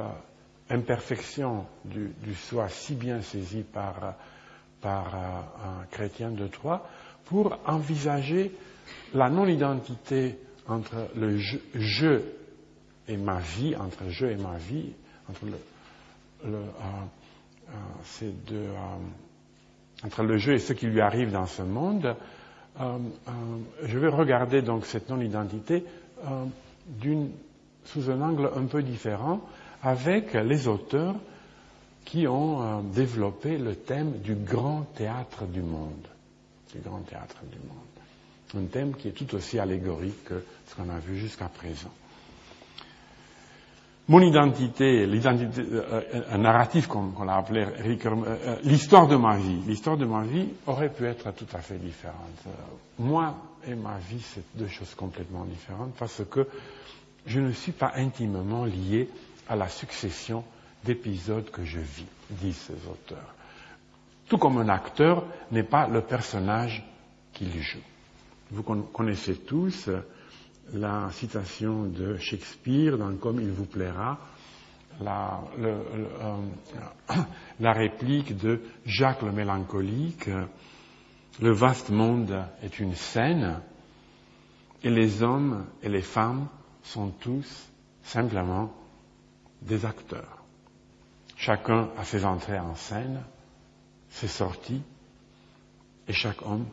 imperfection du, soi si bien saisi par, un chrétien de Troyes pour envisager la non-identité entre le je, et ma vie, entre je et ma vie, entre le euh, euh, euh, entre le jeu et ce qui lui arrive dans ce monde, je vais regarder donc cette non-identité sous un angle un peu différent avec les auteurs qui ont développé le thème du grand théâtre du monde. Du grand théâtre du monde un thème qui est tout aussi allégorique que ce qu'on a vu jusqu'à présent. Mon identité, l'identité, euh, un narratif qu'on l'a appelé, euh, euh, l'histoire de ma vie, l'histoire de ma vie aurait pu être tout à fait différente. moi et ma vie, c'est deux choses complètement différentes parce que je ne suis pas intimement lié à la succession d'épisodes que je vis, disent ces auteurs. Tout comme un acteur n'est pas le personnage qu'il joue. Vous connaissez tous la citation de Shakespeare dans Comme il vous plaira, la, euh, la, réplique de Jacques le mélancolique, le vaste monde est une scène et les hommes et les femmes sont tous simplement des acteurs. Chacun a ses entrées en scène, ses sorties, et chaque homme,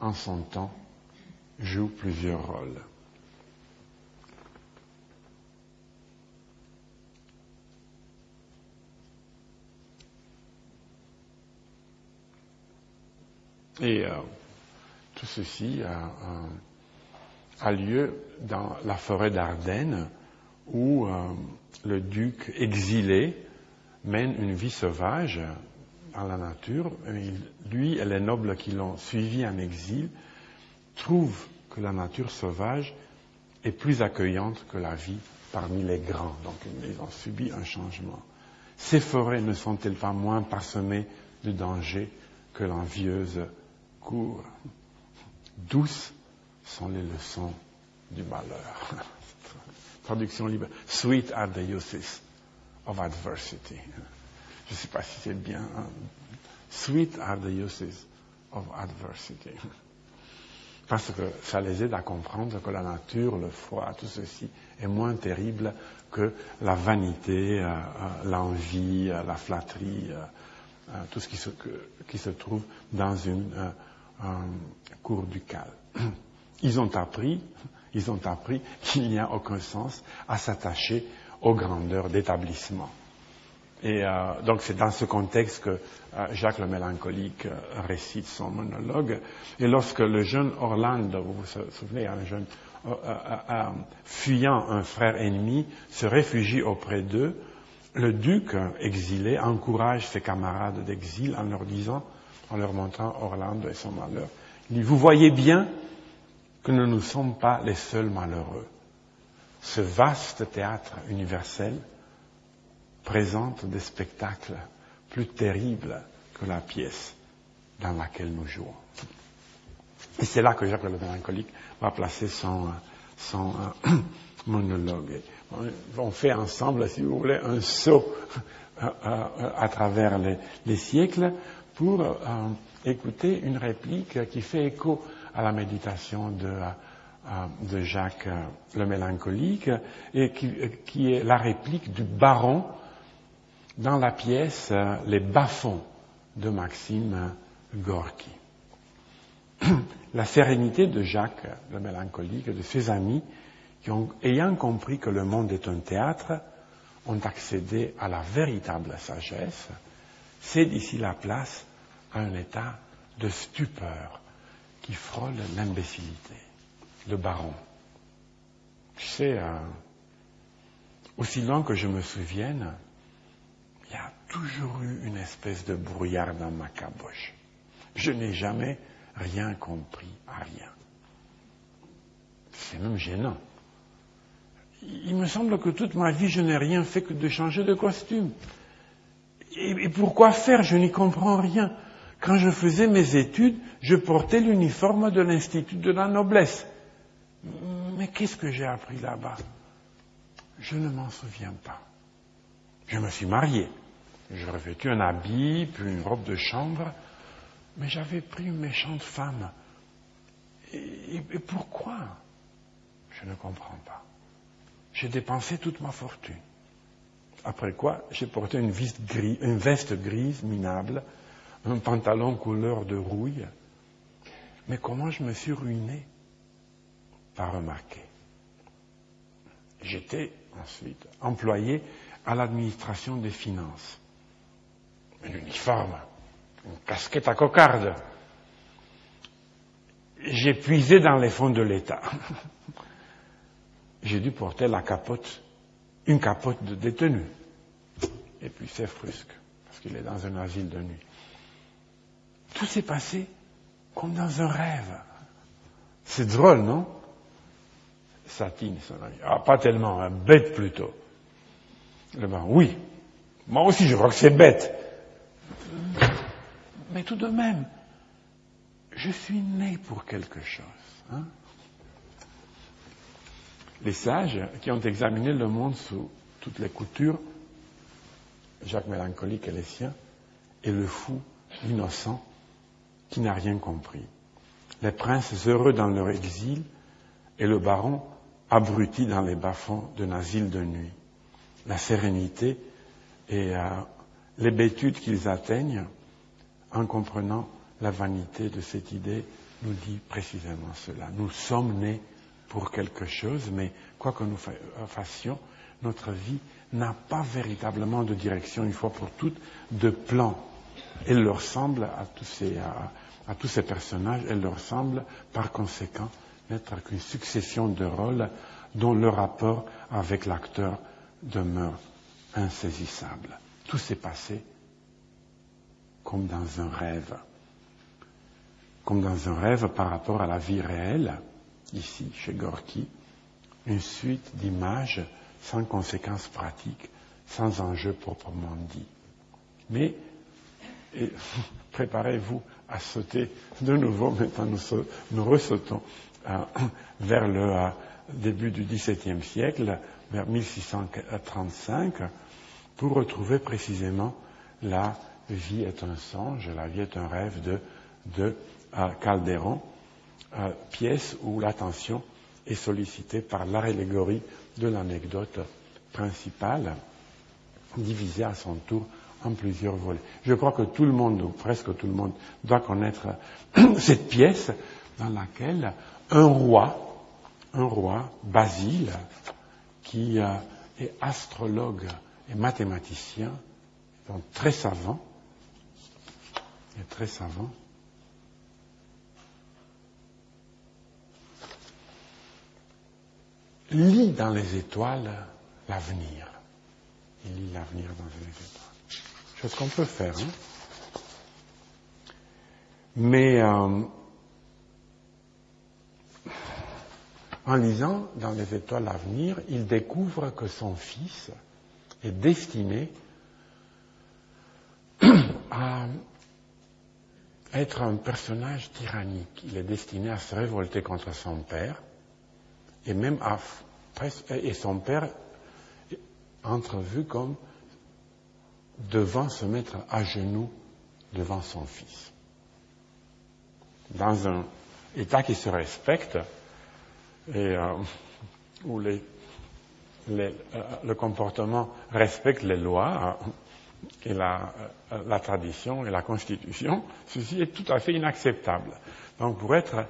en son temps, joue plusieurs rôles. Et euh, tout ceci a, lieu dans la forêt d'Ardenne où le duc exilé mène une vie sauvage dans la nature. lui et les nobles qui l'ont suivi en exil trouvent que la nature sauvage est plus accueillante que la vie parmi les grands. Donc ils ont subi un changement. Ces forêts ne sont-elles pas moins parsemées de dangers que l'envieuse Douces sont les leçons du malheur. Traduction libre. Sweet are the uses of adversity. Je ne sais pas si c'est bien. Hein. Sweet are the uses of adversity. Parce que ça les aide à comprendre que la nature, le froid, tout ceci est moins terrible que la vanité, euh, euh, l'envie, euh, la flatterie, tout ce qui se, trouve dans une cour ducale. Ils ont appris, ils ont appris qu'il n'y a aucun sens à s'attacher aux grandeurs d'établissement. Et euh, donc c'est dans ce contexte que euh, Jacques le mélancolique euh, récite son monologue. Et lorsque le jeune Orlando, vous vous souvenez, un jeune fuyant un frère ennemi, se réfugie auprès d'eux, le duc exilé encourage ses camarades d'exil en leur disant, en leur montrant Orlando et son malheur, il dit, vous voyez bien que nous ne sommes pas les seuls malheureux. Ce vaste théâtre universel présente des spectacles plus terribles que la pièce dans laquelle nous jouons. Et c'est là que Jacques le mélancolique va placer son, euh, monologue. On fait ensemble, si vous voulez, un saut euh, euh, à travers les, siècles pour écouter une réplique qui fait écho à la méditation de, de Jacques le mélancolique et qui, est la réplique du baron dans la pièce euh, Les bas-fonds de Maxime Gorky. la sérénité de Jacques, le mélancolique, et de ses amis, qui ayant compris que le monde est un théâtre, ont accédé à la véritable sagesse, c'est d'ici la place à un état de stupeur qui frôle l'imbécilité. Le baron. Tu sais, euh, aussi loin que je me souvienne, il y a toujours eu une espèce de brouillard dans ma caboche. Je n'ai jamais rien compris à rien. C'est même gênant. Il me semble que toute ma vie, je n'ai rien fait que de changer de costume. Et, pourquoi faire? Je n'y comprends rien. Quand je faisais mes études, je portais l'uniforme de l'Institut de la noblesse. Mais qu'est-ce que j'ai appris là-bas? Je ne m'en souviens pas. Je me suis marié. J'ai revêtu un habit, puis une robe de chambre, mais j'avais pris une méchante femme. Et, pourquoi? Je ne comprends pas. J'ai dépensé toute ma fortune. Après quoi, j'ai porté une veste, grise, minable, un pantalon couleur de rouille. Mais comment je me suis ruiné? Pas remarqué. J'étais ensuite employé à l'administration des finances. Un uniforme, une casquette à cocarde. J'ai puisé dans les fonds de l'État. J'ai dû porter la capote, une capote de détenu. Et puis c'est frusque, parce qu'il est dans un asile de nuit. Tout s'est passé comme dans un rêve. C'est drôle, non? Satine, son ami. Ah, pas tellement, un bête plutôt. Le oui. Moi aussi, je crois que c'est bête. Mais tout de même, je suis né pour quelque chose. Hein. Les sages qui ont examiné le monde sous toutes les coutures, Jacques Mélancolique et les siens, et le fou, l'innocent, qui n'a rien compris. Les princes heureux dans leur exil et le baron abruti dans les bas-fonds d'un asile de nuit la sérénité et euh, l'hébétude qu'ils atteignent en comprenant la vanité de cette idée nous dit précisément cela. Nous sommes nés pour quelque chose, mais quoi que nous euh, fassions, notre vie n'a pas véritablement de direction une fois pour toutes, de plan. Elle leur semble à tous ces, à tous ces personnages, elle leur semble par conséquent n'être qu'une succession de rôles dont le rapport avec l'acteur demeure insaisissable. Tout s'est passé comme dans un rêve, comme dans un rêve par rapport à la vie réelle, ici chez Gorky, une suite d'images sans conséquences pratiques, sans enjeu proprement dit. Mais préparez-vous à sauter de nouveau, maintenant nous, nous ressautons euh, vers le euh, début du XVIIe siècle, vers 1635, pour retrouver précisément la vie est un songe, la vie est un rêve de, euh, Calderon, pièce où l'attention est sollicitée par l'allégorie de l'anecdote principale, divisée à son tour en plusieurs volets. Je crois que tout le monde, ou presque tout le monde, doit connaître cette pièce dans laquelle un roi, un roi, Basile, qui euh, est astrologue et mathématicien, donc très savant, et très savant, lit dans les étoiles l'avenir. Il lit l'avenir dans les étoiles. Chose qu'on peut faire. Hein. Mais euh, En lisant dans les étoiles l'avenir, il découvre que son fils est destiné à être un personnage tyrannique. Il est destiné à se révolter contre son père et même et son père entrevu comme devant se mettre à genoux devant son fils. Dans un état qui se respecte, et euh, où euh, le comportement respecte les lois euh, et la, euh, la, tradition et la constitution, ceci est tout à fait inacceptable. Donc pour être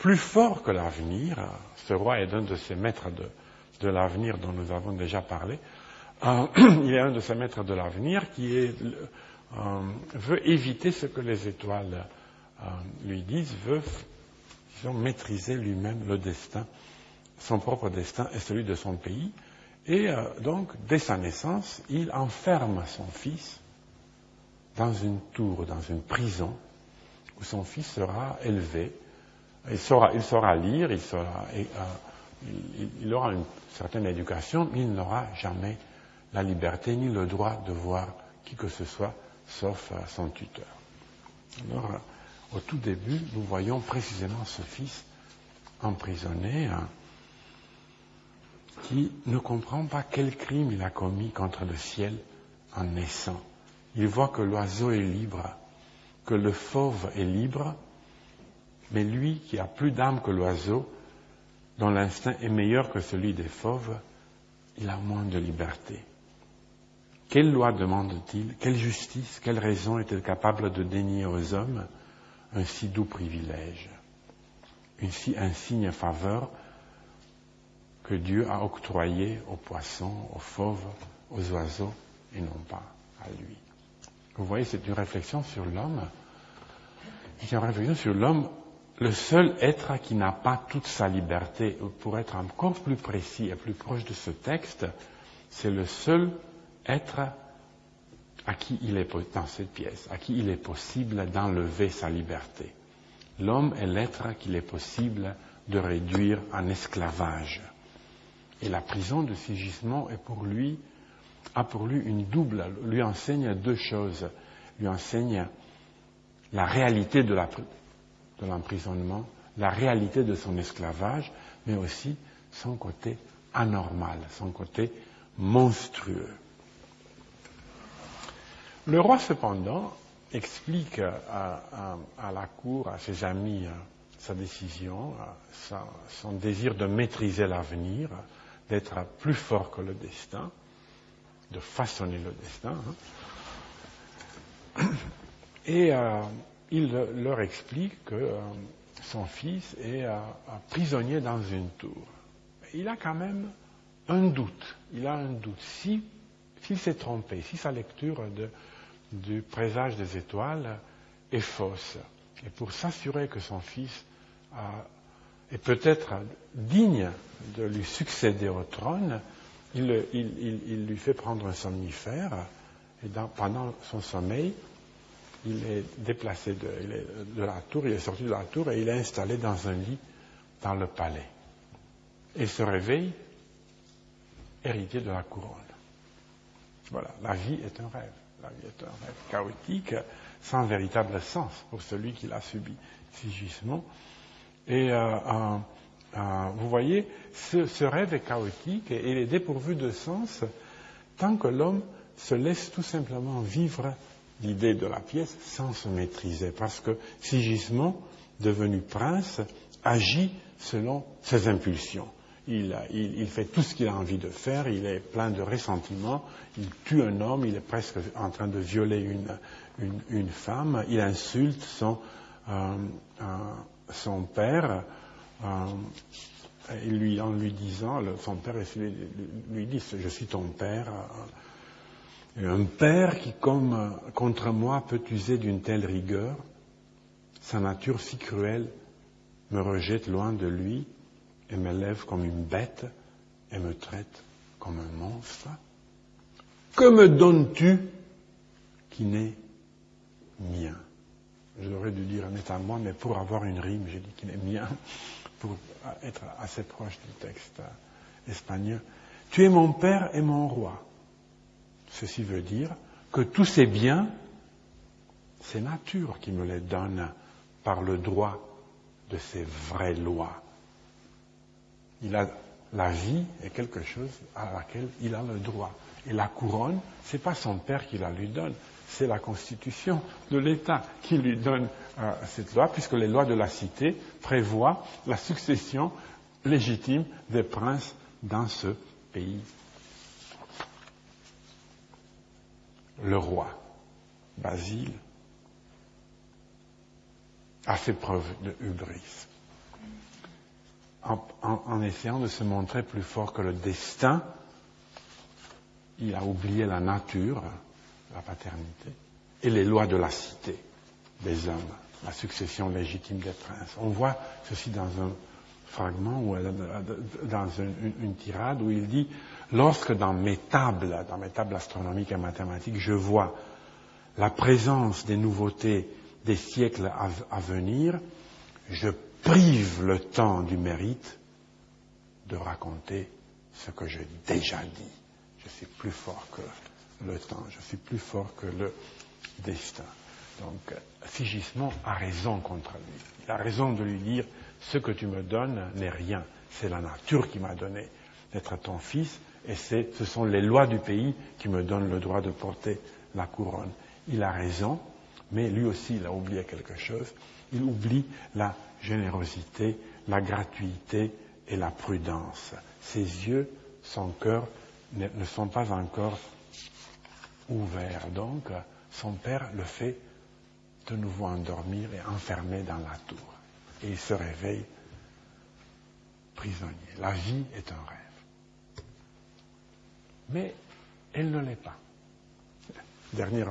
plus fort que l'avenir, ce roi est un de ces maîtres de, l'avenir dont nous avons déjà parlé, euh, il est un de ces maîtres de l'avenir qui euh, veut éviter ce que les étoiles lui disent, veut maîtriser lui-même le destin, son propre destin et celui de son pays. Et euh, donc, dès sa naissance, il enferme son fils dans une tour, dans une prison, où son fils sera élevé. Il saura, lire, euh, il, aura une certaine éducation, mais il n'aura jamais la liberté ni le droit de voir qui que ce soit, sauf euh, son tuteur. Alors, au tout début, nous voyons précisément ce fils emprisonné qui ne comprend pas quel crime il a commis contre le ciel en naissant. Il voit que l'oiseau est libre, que le fauve est libre, mais lui qui a plus d'âme que l'oiseau, dont l'instinct est meilleur que celui des fauves, il a moins de liberté. Quelle loi demande-t-il? Quelle justice? Quelle raison est-il capable de dénier aux hommes un si doux privilège, une si insigne faveur que Dieu a octroyé aux poissons, aux fauves, aux oiseaux et non pas à lui. Vous voyez, c'est une réflexion sur l'homme. C'est une réflexion sur l'homme, le seul être qui n'a pas toute sa liberté. Pour être encore plus précis et plus proche de ce texte, c'est le seul être à qui il est, dans cette pièce, à qui il est possible d'enlever sa liberté. L'homme est l'être qu'il est possible de réduire en esclavage. Et la prison de Sigismond lui, a pour lui une double, lui enseigne deux choses. Lui enseigne la réalité de l'emprisonnement, la réalité de son esclavage, mais aussi son côté anormal, son côté monstrueux. Le roi, cependant, explique à, la cour, à ses amis, euh, sa décision, euh, son désir de maîtriser l'avenir, d'être plus fort que le destin, de façonner le destin. Hein. Et euh, il leur explique que son fils est prisonnier dans une tour. Il a quand même un doute. Il a un doute. Si s'il s'est trompé, si sa lecture du présage des étoiles est fausse, Et pour s'assurer que son fils est peut-être digne de lui succéder au trône, il, lui fait prendre un somnifère et pendant son sommeil, il est déplacé de, la tour, il est sorti de la tour et il est installé dans un lit dans le palais. Et se réveille héritier de la couronne. Voilà, la vie est un rêve. La vie est un rêve chaotique, sans véritable sens pour celui qui l'a subi physiquement. Et euh, euh, euh, vous voyez, ce, rêve est chaotique et il est dépourvu de sens tant que l'homme se laisse tout simplement vivre l'idée de la pièce sans se maîtriser. Parce que Sigismond, devenu prince, agit selon ses impulsions. Il, fait tout ce qu'il a envie de faire, il est plein de ressentiment, il tue un homme, il est presque en train de violer une, femme, il insulte son, euh, euh, père, euh, en lui disant, son père lui dit, je suis ton père. Un père qui, comme contre moi, peut user d'une telle rigueur, sa nature si cruelle me rejette loin de lui et m'élève comme une bête et me traite comme un monstre Que me donnes-tu qui n'est mien? J'aurais dû dire n'est à moi, mais pour avoir une rime, j'ai dit qu'il est mien, pour être assez proche du texte espagnol. Tu es mon père et mon roi. Ceci veut dire que tous ces biens, c'est nature qui me les donne par le droit de ces vraies lois. Il a, la vie est quelque chose à laquelle il a le droit. Et la couronne, ce n'est pas son père qui la lui donne, c'est la constitution de l'État qui lui donne euh, cette loi, puisque les lois de la cité prévoient la succession légitime des princes dans ce pays. Le roi, Basile, a fait preuve de hubris. En, essayant de se montrer plus fort que le destin, il a oublié la nature, la paternité, et les lois de la cité des hommes, la succession légitime des princes. On voit ceci dans un fragment, ou dans une, une tirade, où il dit, lorsque dans mes tables, dans mes tables astronomiques et mathématiques, je vois la présence des nouveautés des siècles à, venir, je prive le temps du mérite de raconter ce que j'ai déjà dit. Je suis plus fort que le temps, je suis plus fort que le destin. Donc, Sigismond a raison contre lui. Il a raison de lui dire, ce que tu me donnes n'est rien. C'est la nature qui m'a donné d'être ton fils, et ce sont les lois du pays qui me donnent le droit de porter la couronne. Il a raison, mais lui aussi, il a oublié quelque chose. Il oublie la générosité, la gratuité et la prudence. Ses yeux, son cœur ne sont pas encore ouverts. Donc, son père le fait de nouveau endormir et enfermer dans la tour. Et il se réveille prisonnier. La vie est un rêve. Mais elle ne l'est pas. Dernière,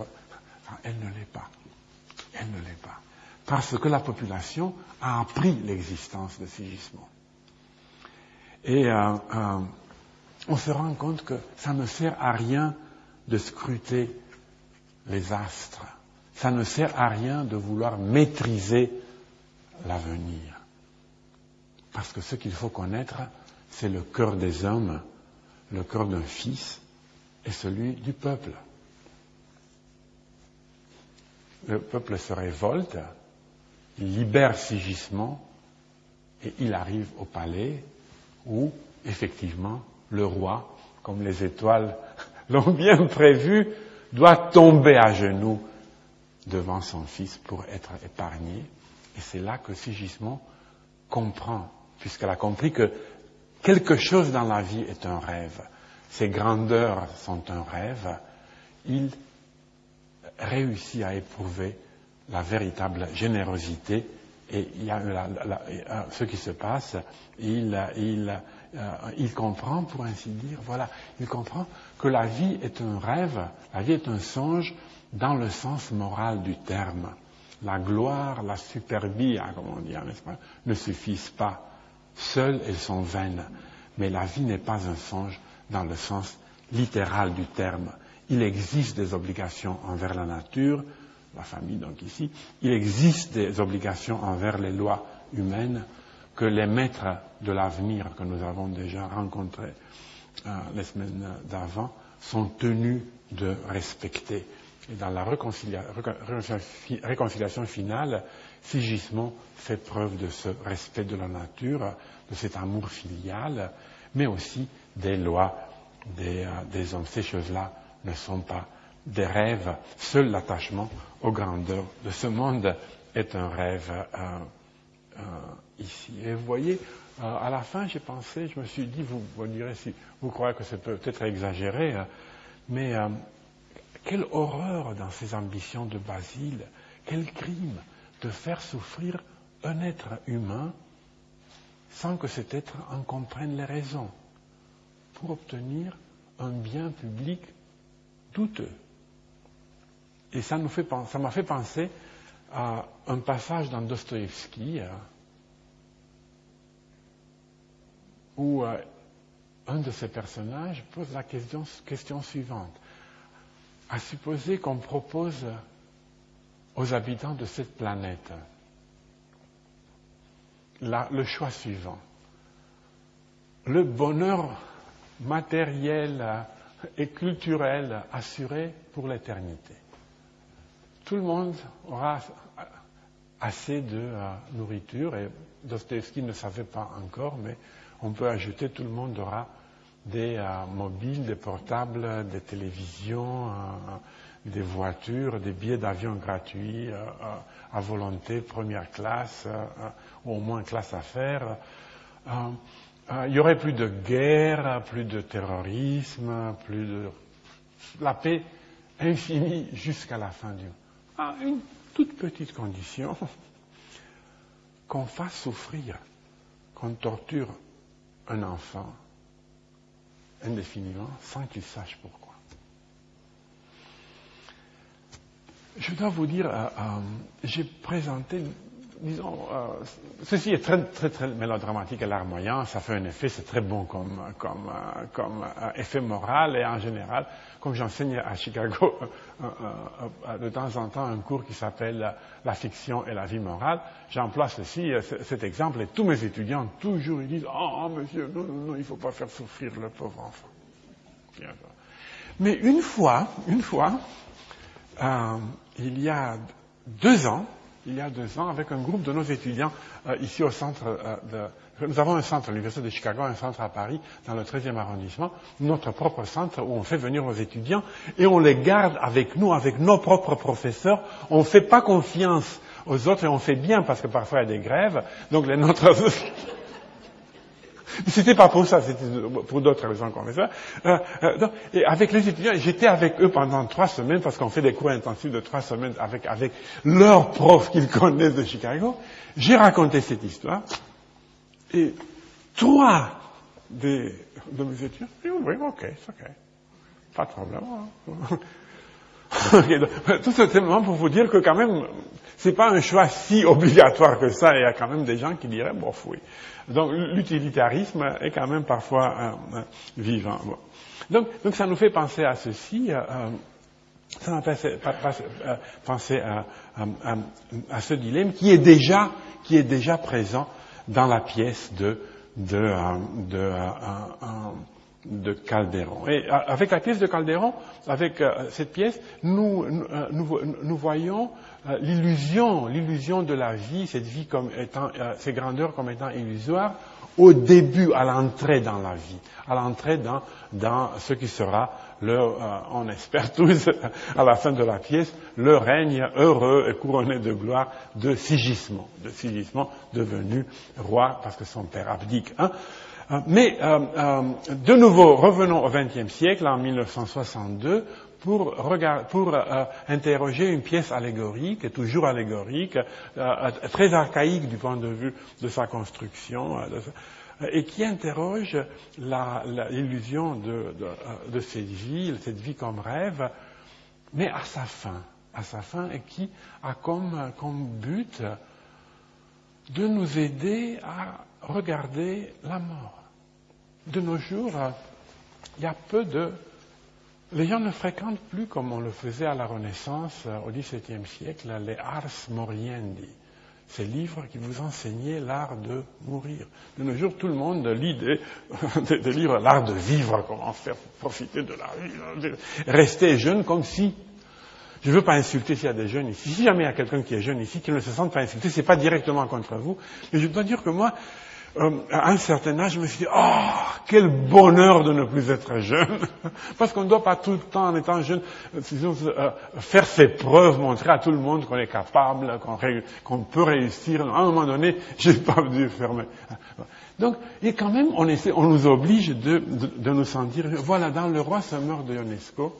elle ne l'est pas. Elle ne l'est pas. Parce que la population a appris l'existence de Sigismond. Et euh, euh, on se rend compte que ça ne sert à rien de scruter les astres. Ça ne sert à rien de vouloir maîtriser l'avenir. Parce que ce qu'il faut connaître, c'est le cœur des hommes, le cœur d'un fils et celui du peuple le peuple se révolte, il libère Sigismond et il arrive au palais où, effectivement, le roi, comme les étoiles l'ont bien prévu, doit tomber à genoux devant son fils pour être épargné. Et c'est là que Sigismond comprend, puisqu'elle a compris que quelque chose dans la vie est un rêve. Ses grandeurs sont un rêve. Il réussi à éprouver la véritable générosité et il a ce qui se passe, euh, il comprend, pour ainsi dire, voilà, il comprend que la vie est un rêve, la vie est un songe dans le sens moral du terme. la gloire, la superbie, hein, comme on dit en espagnol, ne suffisent pas. Seules, elles sont vaines. Mais la vie n'est pas un songe dans le sens littéral du terme. Il existe des obligations envers la nature, la famille donc ici, il existe des obligations envers les lois humaines que les maîtres de l'avenir que nous avons déjà rencontrés euh, les semaines d'avant sont tenus de respecter. Et dans la réconciliation finale, Sigismond fait preuve de ce respect de la nature, de cet amour filial, mais aussi des lois des, euh, des hommes. Ces choses-là ne sont pas des rêves. Seul l'attachement aux grandeurs de ce monde est un rêve euh, euh, ici. Et vous voyez, à la fin, j'ai pensé, je me suis dit, vous, vous direz si vous croyez que c'est peut-être exagéré, mais quelle horreur dans ces ambitions de Basile, quel crime de faire souffrir un être humain sans que cet être en comprenne les raisons, pour obtenir un bien public douteux. Et ça m'a fait, fait, penser à un passage dans Dostoïevski euh, où euh, un de ces personnages pose la question, question suivante. À supposer qu'on propose aux habitants de cette planète la, le choix suivant. Le bonheur matériel et culturel assuré pour l'éternité. Tout le monde aura assez de euh, nourriture, et Dostoevsky ne savait pas encore, mais on peut ajouter tout le monde aura des euh, mobiles, des portables, des télévisions, euh, des voitures, des billets d'avion gratuits à volonté, première classe, ou au moins classe affaires. il y aurait plus de guerre, plus de terrorisme, plus de la paix infinie jusqu'à la fin du à une toute petite condition, qu'on fasse souffrir, qu'on torture un enfant indéfiniment sans qu'il sache pourquoi. Je dois vous dire, euh, euh, j'ai présenté disons, euh, ceci est très, très, très mélodramatique et larmoyant, ça fait un effet, c'est très bon comme, comme, comme effet moral et en général, comme j'enseigne à Chicago de temps en temps un cours qui s'appelle La fiction et la vie morale, j'emploie ceci, cet exemple et tous mes étudiants toujours ils disent Oh, monsieur, non, non, il ne faut pas faire souffrir le pauvre enfant. Mais une fois, une fois, il y a deux ans, il y a deux ans avec un groupe de nos étudiants euh, ici au centre euh, de... Nous avons un centre à l'Université de Chicago, un centre à Paris, dans le 13e arrondissement, notre propre centre où on fait venir nos étudiants et on les garde avec nous, avec nos propres professeurs. On ne fait pas confiance aux autres et on fait bien parce que parfois il y a des grèves. Donc les nôtres... C'était pas pour ça, c'était pour d'autres raisons qu'on fait ça. Euh, euh, et avec les étudiants, j'étais avec eux pendant trois semaines parce qu'on fait des cours intensifs de trois semaines avec, avec leurs profs qu'ils connaissent de Chicago. J'ai raconté cette histoire et trois des, de mes étudiants, oui, ok, c'est ok, pas de problème. Hein. Tout simplement pour vous dire que quand même, c'est pas un choix si obligatoire que ça. Il y a quand même des gens qui diraient, bon, oui. Donc l'utilitarisme est quand même parfois euh, vivant. Donc, ça nous fait penser à ceci. Euh, ça nous fait penser à, ce dilemme qui est déjà, qui est déjà présent dans la pièce de, de, de Calderon. Et avec la pièce de Calderon, avec cette pièce, nous, nous, nous voyons euh, l'illusion, l'illusion de la vie, cette vie comme étant, euh, ces grandeurs comme étant illusoires, au début, à l'entrée dans la vie, à l'entrée dans, dans ce qui sera euh, on espère tous, à la fin de la pièce, le règne heureux et couronné de gloire de Sigismond, de Sigismond devenu roi parce que son père abdique. Hein. Mais de nouveau, revenons au XXe siècle, en 1962, pour, pour euh, interroger une pièce allégorique, toujours allégorique, euh, euh, très archaïque du point de vue de sa construction, et qui interroge l'illusion de, cette vie, cette vie comme rêve, mais à sa fin, à sa fin et qui a comme but de nous aider à regarder la mort. De nos jours, il y a peu de... Les gens ne fréquentent plus comme on le faisait à la Renaissance au XVIIe siècle les ars moriendi, ces livres qui vous enseignaient l'art de mourir. De nos jours, tout le monde lit des, livres l'art de vivre, comment faire profiter de la vie, rester jeune comme si je ne veux pas insulter s'il y a des jeunes ici. Si jamais il y a quelqu'un qui est jeune ici, qui ne se sente pas insulté, ce n'est pas directement contre vous. Mais je dois dire que moi, euh, à un certain âge, je me suis dit, oh, quel bonheur de ne plus être jeune. Parce qu'on ne doit pas tout le temps, en étant jeune, euh, euh, faire ses preuves, montrer à tout le monde qu'on est capable, qu'on peut réussir. À un moment donné, j'ai pas dû fermer. Donc, et quand même, on, nous oblige de, nous sentir, voilà, dans le roi meurt de Ionesco,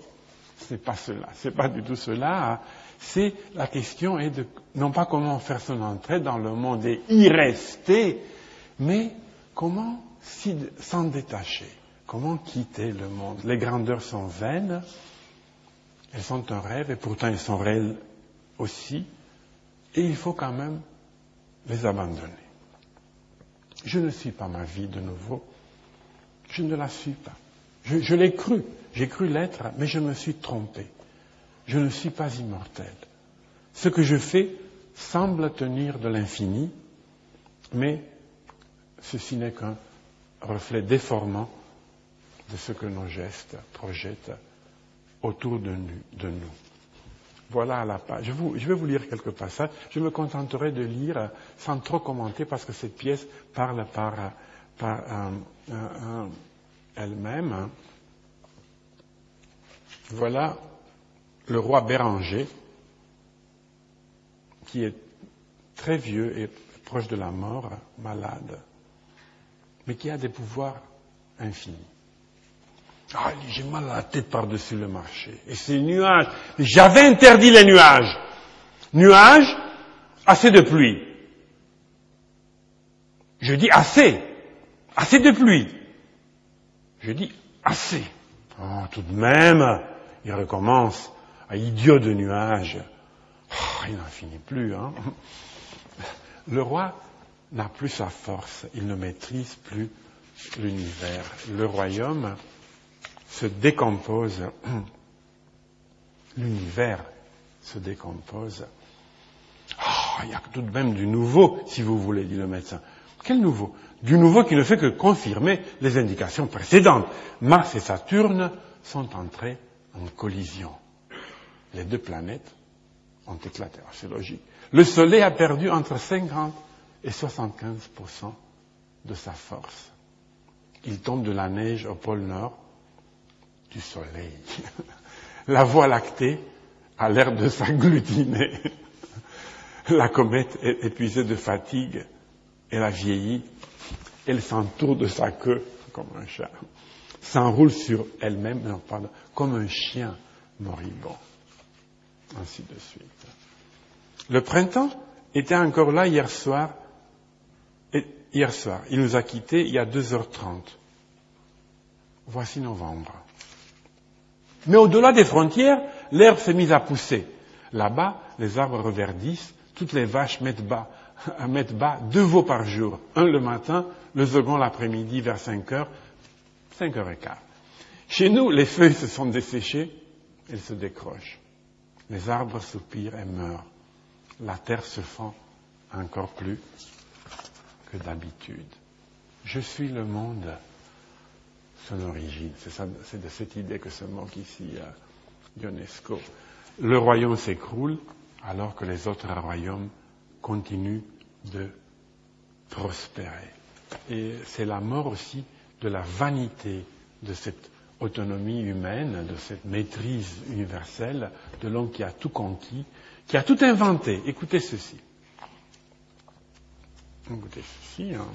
c'est pas cela, c'est pas du tout cela. Hein. C'est la question est de non pas comment faire son entrée dans le monde et y rester, mais comment s'en détacher, comment quitter le monde? Les grandeurs sont vaines, elles sont un rêve et pourtant elles sont réelles aussi, et il faut quand même les abandonner. Je ne suis pas ma vie de nouveau, je ne la suis pas. Je, l'ai cru, j'ai cru l'être, mais je me suis trompé. Je ne suis pas immortel. Ce que je fais semble tenir de l'infini, mais ceci n'est qu'un reflet déformant de ce que nos gestes projettent autour de nous. Voilà la page. Je, vais vous lire quelques passages. Je me contenterai de lire sans trop commenter parce que cette pièce parle par, par euh, euh, euh, elle-même. Voilà le roi Béranger, qui est très vieux et proche de la mort, malade, mais qui a des pouvoirs infinis. Ah, j'ai mal à la tête par-dessus le marché. Et ces nuages, j'avais interdit les nuages. Nuages, assez de pluie. Je dis assez. Assez de pluie. Je dis assez. Oh, tout de même, il recommence à idiot de nuages. Oh, il n'en finit plus. Hein. Le roi n'a plus sa force, il ne maîtrise plus l'univers. Le royaume se décompose, l'univers se décompose. Oh, il y a tout de même du nouveau, si vous voulez, dit le médecin. Quel nouveau? Du nouveau qui ne fait que confirmer les indications précédentes. Mars et Saturne sont entrés en collision. Les deux planètes ont éclaté. Ah, c'est logique. Le Soleil a perdu entre 50 et 75% de sa force. Il tombe de la neige au pôle Nord du Soleil. La Voie lactée a l'air de s'agglutiner. La comète est épuisée de fatigue. Elle a vieilli. Elle s'entoure de sa queue comme un chat s'enroule sur elle-même, comme un chien moribond. Ainsi de suite. Le printemps était encore là hier soir. Hier soir, il nous a quittés il y a 2h30. Voici novembre. Mais au-delà des frontières, l'herbe s'est mise à pousser. Là-bas, les arbres reverdissent, toutes les vaches mettent bas, mettent bas deux veaux par jour, un le matin, le second l'après-midi vers 5 heures, 5 heures et quart. Chez nous, les feuilles se sont desséchées, elles se décrochent. Les arbres soupirent et meurent. La terre se fend encore plus que d'habitude. Je suis le monde, son origine. C'est de cette idée que se moque ici euh, Ionesco. Le royaume s'écroule alors que les autres royaumes continuent de prospérer. Et c'est la mort aussi de la vanité de cette autonomie humaine, de cette maîtrise universelle de l'homme qui a tout conquis, qui a tout inventé. Écoutez ceci. Hein.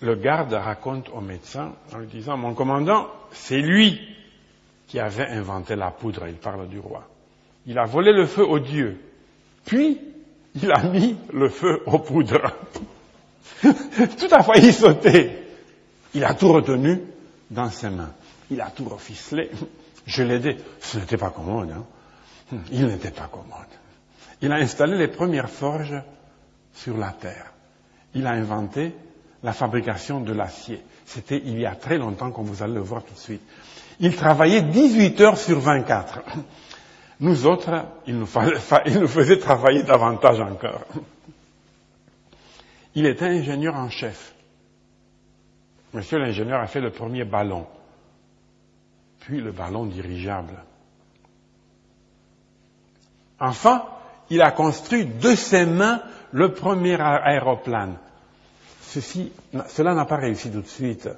Le garde raconte au médecin en lui disant, mon commandant, c'est lui qui avait inventé la poudre, il parle du roi. Il a volé le feu aux dieux, puis il a mis le feu aux poudres. tout a failli sauter. Il a tout retenu dans ses mains. Il a tout reficelé. Je l'ai aidé. Ce n'était pas commode. Hein. Il n'était pas commode. Il a installé les premières forges sur la terre. Il a inventé la fabrication de l'acier. C'était il y a très longtemps, comme vous allez le voir tout de suite. Il travaillait 18 heures sur 24. Nous autres, il nous, faisait travailler davantage encore. Il était ingénieur en chef. Monsieur l'ingénieur a fait le premier ballon, puis le ballon dirigeable. Enfin, il a construit de ses mains le premier aéroplane. Cela n'a pas réussi tout de suite.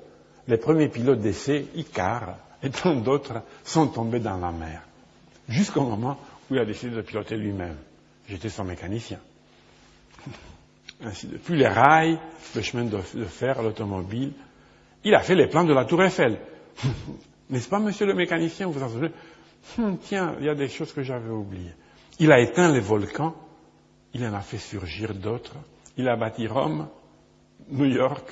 Les premiers pilotes d'essai, Icar et tant d'autres, sont tombés dans la mer. Jusqu'au moment où il a décidé de piloter lui-même. J'étais son mécanicien. Ainsi de Puis les rails, le chemin de, fer, l'automobile. Il a fait les plans de la Tour Eiffel. N'est-ce pas, monsieur le mécanicien, vous en souvenez? Hum, Tiens, il y a des choses que j'avais oubliées. Il a éteint les volcans, il en a fait surgir d'autres. Il a bâti Rome, New York,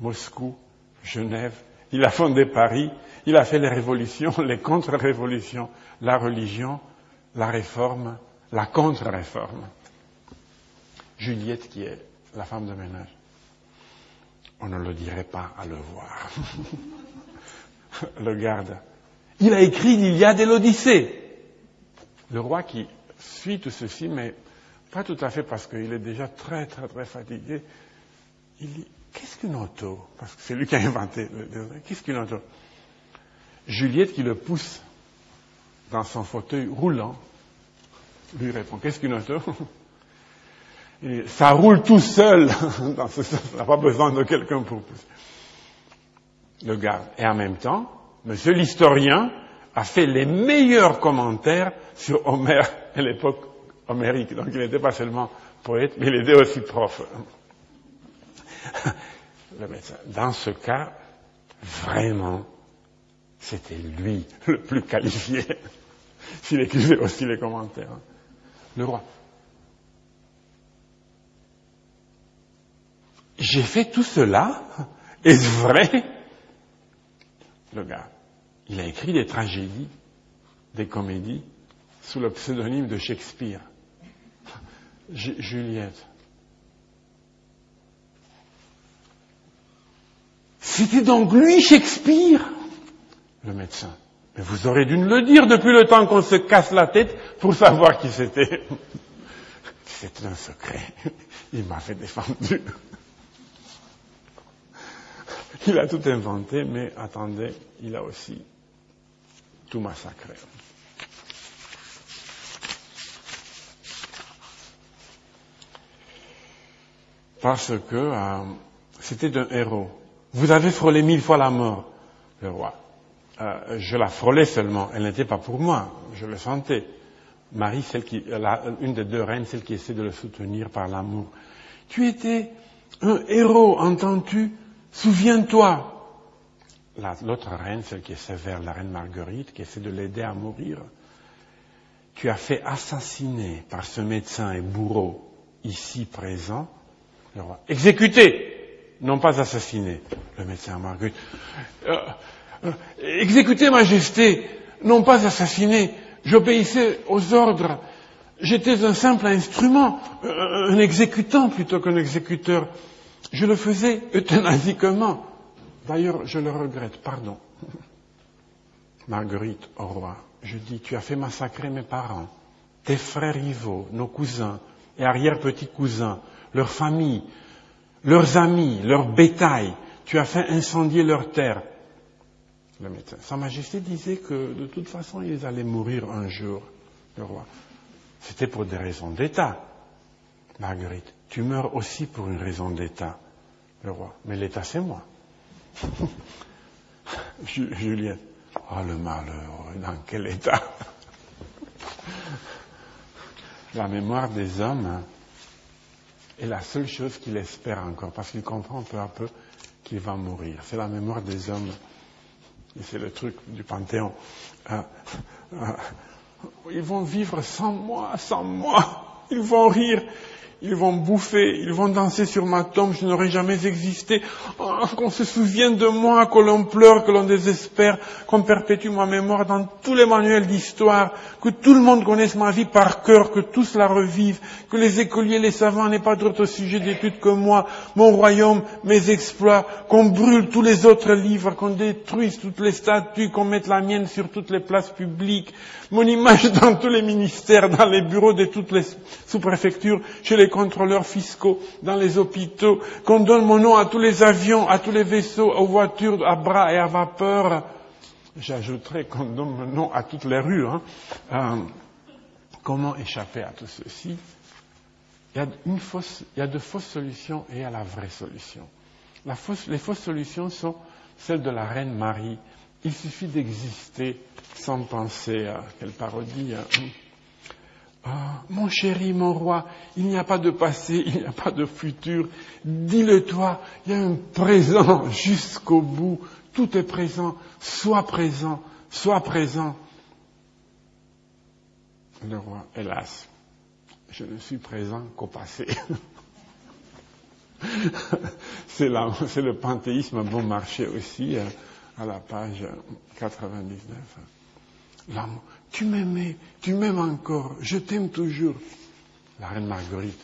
Moscou, Genève. Il a fondé Paris. Il a fait les révolutions, les contre-révolutions, la religion, la réforme, la contre-réforme. Juliette, qui est la femme de ménage, on ne le dirait pas à le voir. le garde. Il a écrit l'Iliade et l'Odyssée. Le roi qui suit tout ceci, mais pas tout à fait parce qu'il est déjà très, très, très fatigué. Il dit, qu'est-ce qu'une auto? Parce que c'est lui qui a inventé. Qu'est-ce qu'une auto? Juliette qui le pousse dans son fauteuil roulant, lui répond, qu'est-ce qu'une auto? Dit, Ça roule tout seul dans ce sens, on n'a pas besoin de quelqu'un pour pousser. Le garde. Et en même temps, monsieur l'historien a fait les meilleurs commentaires sur Homère à l'époque Donc il n'était pas seulement poète, mais il était aussi prof. Dans ce cas, vraiment, c'était lui le plus qualifié. S'il écrivait aussi les commentaires. Le roi. J'ai fait tout cela. Est-ce vrai? Le gars. Il a écrit des tragédies, des comédies, sous le pseudonyme de Shakespeare. Juliette. C'était donc lui Shakespeare? Le médecin. Mais vous aurez dû le dire depuis le temps qu'on se casse la tête pour savoir qui c'était. C'est un secret. Il m'avait défendu. Il a tout inventé, mais attendez, il a aussi tout massacré. Parce que euh, c'était un héros. Vous avez frôlé mille fois la mort, le roi. Euh, je la frôlais seulement, elle n'était pas pour moi, je le sentais. Marie, celle qui, une des deux reines, celle qui essaie de le soutenir par l'amour. Tu étais un héros, entends-tu? Souviens-toi. L'autre reine, celle qui est sévère, la reine Marguerite, qui essaie de l'aider à mourir. Tu as fait assassiner par ce médecin et bourreau ici présent Exécuté, non pas assassiné. Le médecin Marguerite. Euh, euh, exécuté, Majesté, non pas assassiné. J'obéissais aux ordres. J'étais un simple instrument, euh, un exécutant plutôt qu'un exécuteur. Je le faisais euthanasiquement. D'ailleurs, je le regrette, pardon. Marguerite au roi, je dis, tu as fait massacrer mes parents, tes frères rivaux, nos cousins et arrière-petits-cousins, leurs familles, leurs amis, leur bétail. Tu as fait incendier leurs terres. Le médecin. Sa Majesté disait que de toute façon, ils allaient mourir un jour, le roi. C'était pour des raisons d'État. Marguerite, tu meurs aussi pour une raison d'État, le roi. Mais l'État, c'est moi. Juliette, oh le malheur, dans quel état? La mémoire des hommes hein, est la seule chose qu'il espère encore, parce qu'il comprend peu à peu qu'il va mourir. C'est la mémoire des hommes, et c'est le truc du Panthéon. Hein, hein, ils vont vivre sans moi, sans moi. Ils vont rire, ils vont bouffer, ils vont danser sur ma tombe, je n'aurai jamais existé. Oh, qu'on se souvienne de moi, que l'on pleure, que l'on désespère, qu'on perpétue ma mémoire dans tous les manuels d'histoire, que tout le monde connaisse ma vie par cœur, que tous la revivent, que les écoliers, les savants n'aient pas d'autre sujet d'étude que moi, mon royaume, mes exploits, qu'on brûle tous les autres livres, qu'on détruise toutes les statues, qu'on mette la mienne sur toutes les places publiques, mon image dans tous les ministères, dans les bureaux de toutes les sous-préfectures, chez les contrôleurs fiscaux, dans les hôpitaux, qu'on donne mon nom à tous les avions, à tous les vaisseaux, aux voitures à bras et à vapeur. J'ajouterai qu'on donne mon nom à toutes les rues. Hein. Euh, comment échapper à tout ceci? Il y, a une fausse, il y a de fausses solutions et il y a la vraie solution. Les fausses solutions sont celles de la reine Marie. Il suffit d'exister sans penser à quelle parodie. Hein. Ah, mon chéri, mon roi, il n'y a pas de passé, il n'y a pas de futur. Dis-le toi, il y a un présent jusqu'au bout. Tout est présent. Sois présent, sois présent. Le roi, hélas, je ne suis présent qu'au passé. c'est, le panthéisme bon marché aussi, euh, à la page 99. L'amour. Tu m'aimais, tu m'aimes encore, je t'aime toujours. La reine Marguerite,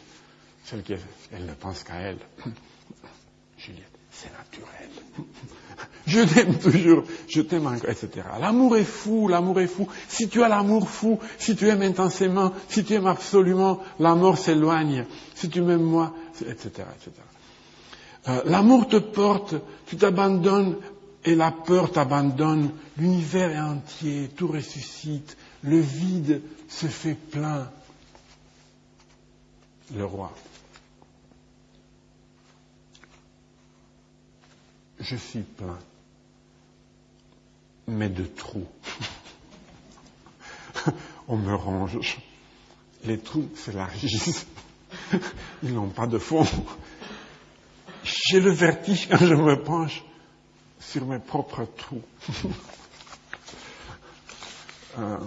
celle qui, elle ne pense qu'à elle. Juliette, c'est naturel. Je t'aime toujours, je t'aime encore, etc. L'amour est fou, l'amour est fou. Si tu as l'amour fou, si tu aimes intensément, si tu aimes absolument, la mort s'éloigne. Si tu m'aimes moi, etc., etc. Euh, l'amour te porte, tu t'abandonnes et la peur t'abandonne, l'univers est entier, tout ressuscite, le vide se fait plein. Le roi. Je suis plein, mais de trous. On me range. Les trous s'élargissent. Ils n'ont pas de fond. J'ai le vertige quand je me penche sur mes propres trous. euh,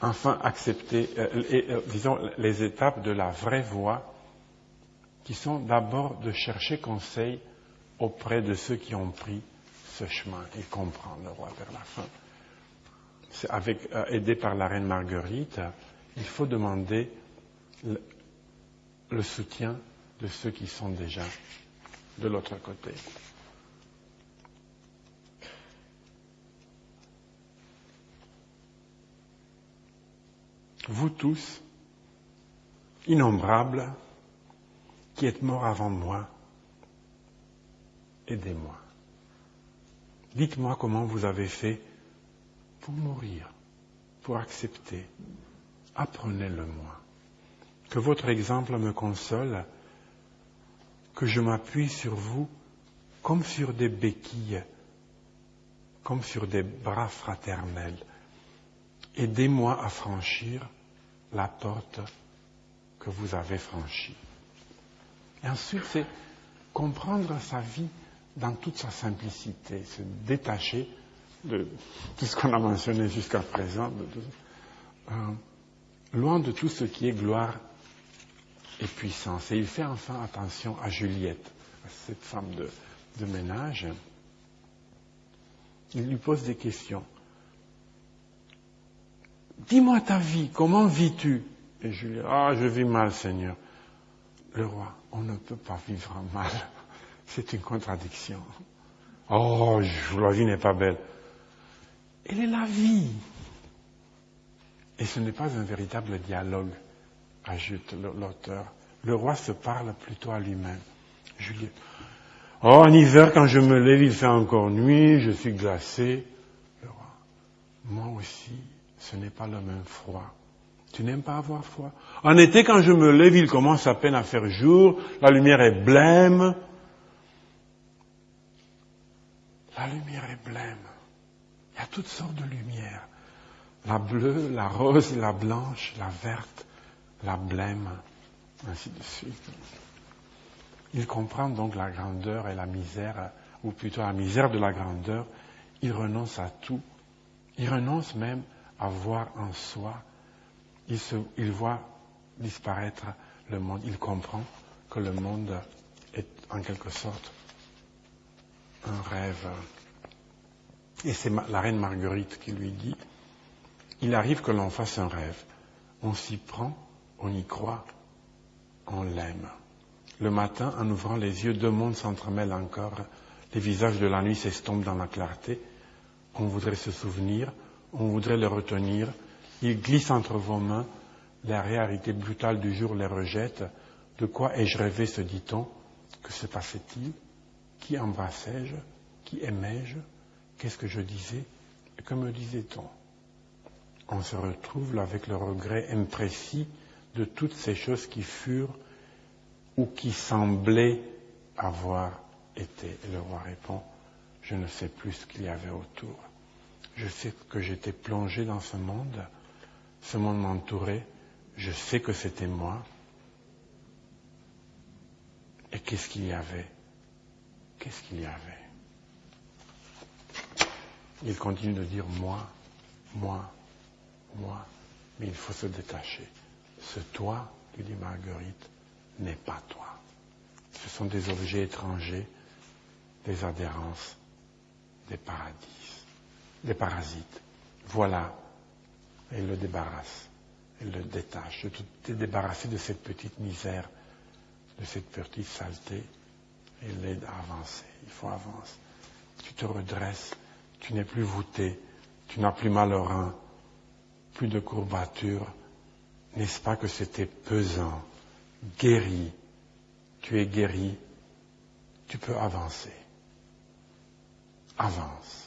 enfin, accepter, euh, euh, disons, les étapes de la vraie voie, qui sont d'abord de chercher conseil auprès de ceux qui ont pris ce chemin et comprendre le roi vers la fin. Avec, euh, aidé par la reine Marguerite, il faut demander le, le soutien de ceux qui sont déjà de l'autre côté. Vous tous, innombrables, qui êtes morts avant moi, aidez-moi. Dites-moi comment vous avez fait pour mourir, pour accepter. Apprenez-le-moi. Que votre exemple me console, que je m'appuie sur vous comme sur des béquilles, comme sur des bras fraternels. Aidez-moi à franchir la porte que vous avez franchie. Et ensuite, c'est comprendre sa vie dans toute sa simplicité, se détacher de tout ce qu'on a mentionné jusqu'à présent, euh, loin de tout ce qui est gloire et puissance. Et il fait enfin attention à Juliette, à cette femme de, de ménage. Il lui pose des questions. Dis-moi ta vie, comment vis-tu? Et Julie, ah, je vis mal, Seigneur. Le roi, on ne peut pas vivre mal. C'est une contradiction. Oh, la vie n'est pas belle. Elle est la vie. Et ce n'est pas un véritable dialogue, ajoute l'auteur. Le roi se parle plutôt à lui-même. Juliette. Oh, en hiver, quand je me lève, il fait encore nuit, je suis glacé. Le roi. Moi aussi, ce n'est pas le même froid. Tu n'aimes pas avoir froid? En été, quand je me lève, il commence à peine à faire jour, la lumière est blême. La lumière est blême. Il y a toutes sortes de lumières. La bleue, la rose, la blanche, la verte, la blême, ainsi de suite. Il comprend donc la grandeur et la misère, ou plutôt la misère de la grandeur. Il renonce à tout. Il renonce même à voir en soi, il, voit disparaître le monde. Il comprend que le monde est en quelque sorte un rêve. Et c'est la reine Marguerite qui lui dit, il arrive que l'on fasse un rêve. On s'y prend, on y croit, on l'aime. Le matin, en ouvrant les yeux, deux mondes s'entremêlent encore. Les visages de la nuit s'estompent dans la clarté. On voudrait se souvenir, on voudrait le retenir. Il glisse entre vos mains. La réalité brutale du jour les rejette. De quoi ai-je rêvé, se dit-on? Que se passait-il? Qui embrassais-je Qui aimais-je? Qu'est-ce que je disais? Et que me disait-on? On se retrouve là avec le regret imprécis de toutes ces choses qui furent ou qui semblaient avoir été. Et le roi répond, je ne sais plus ce qu'il y avait autour. Je sais que j'étais plongé dans ce monde, ce monde m'entourait, je sais que c'était moi. Et qu'est-ce qu'il y avait? Qu'est-ce qu'il y avait? Il continue de dire moi, moi, moi, mais il faut se détacher. Ce toi, lui dit Marguerite, n'est pas toi. Ce sont des objets étrangers, des adhérences, des paradis, des parasites. Voilà. Elle le débarrasse. Elle le détache. Tu es débarrassé de cette petite misère, de cette petite saleté. Et l'aide à avancer. Il faut avancer. Tu te redresses. Tu n'es plus voûté. Tu n'as plus mal au rein. Plus de courbatures. N'est-ce pas que c'était pesant, guéri, tu es guéri, tu peux avancer. Avance.